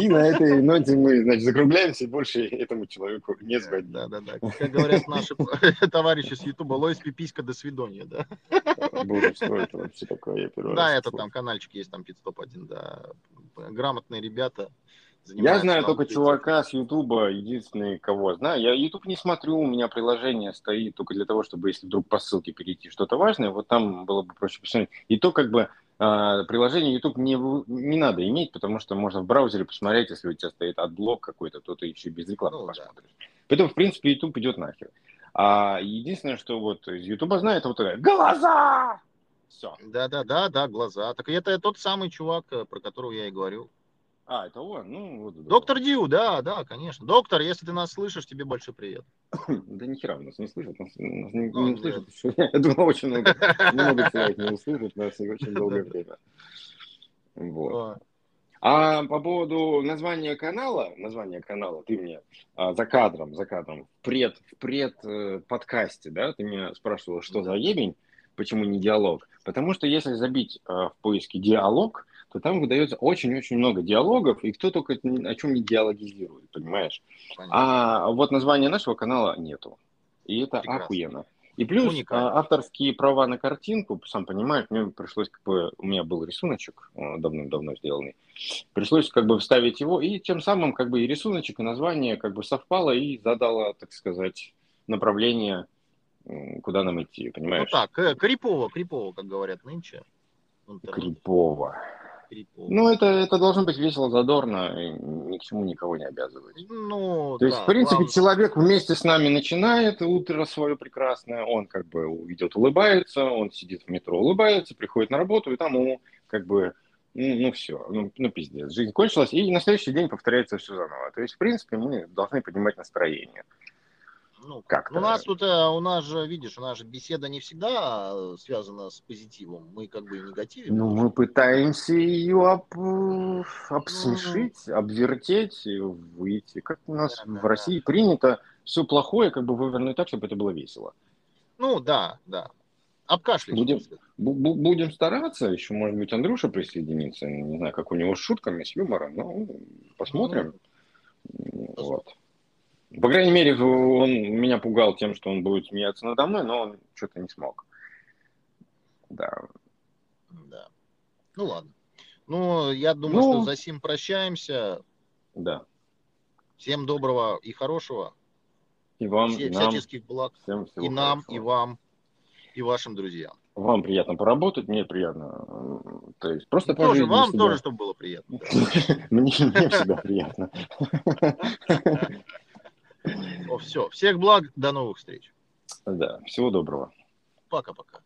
И на этой ноте мы, значит, закругляемся и больше этому человеку не звоним. Да, да, да. Как говорят наши товарищи с Ютуба, Лойс Пиписька до свидания, да. Боже, что это вообще такое? Да, это там каналчик есть, там Пидстоп один, да. Грамотные ребята. Я знаю только чувака с Ютуба, единственный, кого знаю. Я Ютуб не смотрю, у меня приложение стоит только для того, чтобы, если вдруг по ссылке перейти что-то важное, вот там было бы проще посмотреть. И то, как бы, а, приложение YouTube не, не надо иметь, потому что можно в браузере посмотреть, если у тебя стоит AdBlock какой-то, то ты еще без рекламы ну, посмотришь. Да. Поэтому, в принципе, YouTube идет нахер. А единственное, что вот из YouTube знаю, это вот это глаза! Все. Да-да-да, да, глаза. Так это тот самый чувак, э, про которого я и говорю. А, это он? Ну, вот, Доктор Дью, да, да, конечно. Доктор, если ты нас слышишь, тебе большой привет. Да ни хера нас не слышат, нас, нас не, не услышат. Я думаю, очень много, много человек не услышат нас и очень долгое время. Вот. А по поводу названия канала, название канала, ты мне а, за кадром, за кадром, в пред, в пред э, подкасте, да, ты меня спрашивал, что за ебень, почему не диалог? Потому что если забить э, в поиске диалог, то там выдается очень-очень много диалогов, и кто только о чем не диалогизирует, понимаешь? Понятно. А вот названия нашего канала нету. И это Прекрасно. охуенно. И плюс Уникально. А, авторские права на картинку, сам понимаешь, мне пришлось, как бы, у меня был рисуночек э, давным-давно сделанный, пришлось как бы вставить его, и тем самым как бы и рисуночек, и название как бы совпало и задало, так сказать, направление, куда нам идти, понимаешь? Ну так, э, крипово, крипово, как говорят нынче. Крипово. Ну, это, это должно быть весело, задорно, ни к чему никого не обязывать. Ну, То да, есть, в принципе, главное... человек вместе с нами начинает утро свое прекрасное, он как бы идет, улыбается, он сидит в метро, улыбается, приходит на работу, и там ему как бы, ну, ну все, ну, ну пиздец, жизнь кончилась, и на следующий день повторяется все заново. То есть, в принципе, мы должны поднимать настроение. Ну, как у нас тут, э, у нас же, видишь, у нас же беседа не всегда э, связана с позитивом. Мы как бы и негативим. Ну, мы пытаемся ее об, э, обсмешить, ну, обвертеть, выйти. Как у нас да, в да, России да. принято все плохое как бы вывернуть так, чтобы это было весело. Ну, да, да. Обкашлять. Будем, будем стараться. Еще, может быть, Андрюша присоединится. Не знаю, как у него с шутками, с юмором. Но посмотрим. Ну, вот. По крайней мере, он меня пугал тем, что он будет смеяться надо мной, но он что-то не смог. Да. Да. Ну ладно. Ну, я думаю, ну, что за сим прощаемся. Да. Всем доброго и хорошего. И вам, Все, и нам. Всяческих благ. Всем всего и нам, хорошего. и вам, и вашим друзьям. Вам приятно поработать, мне приятно. То есть просто ну, тоже вам себя. тоже, чтобы было приятно. Мне всегда приятно. Все. Всех благ. До новых встреч. Да. Всего доброго. Пока-пока.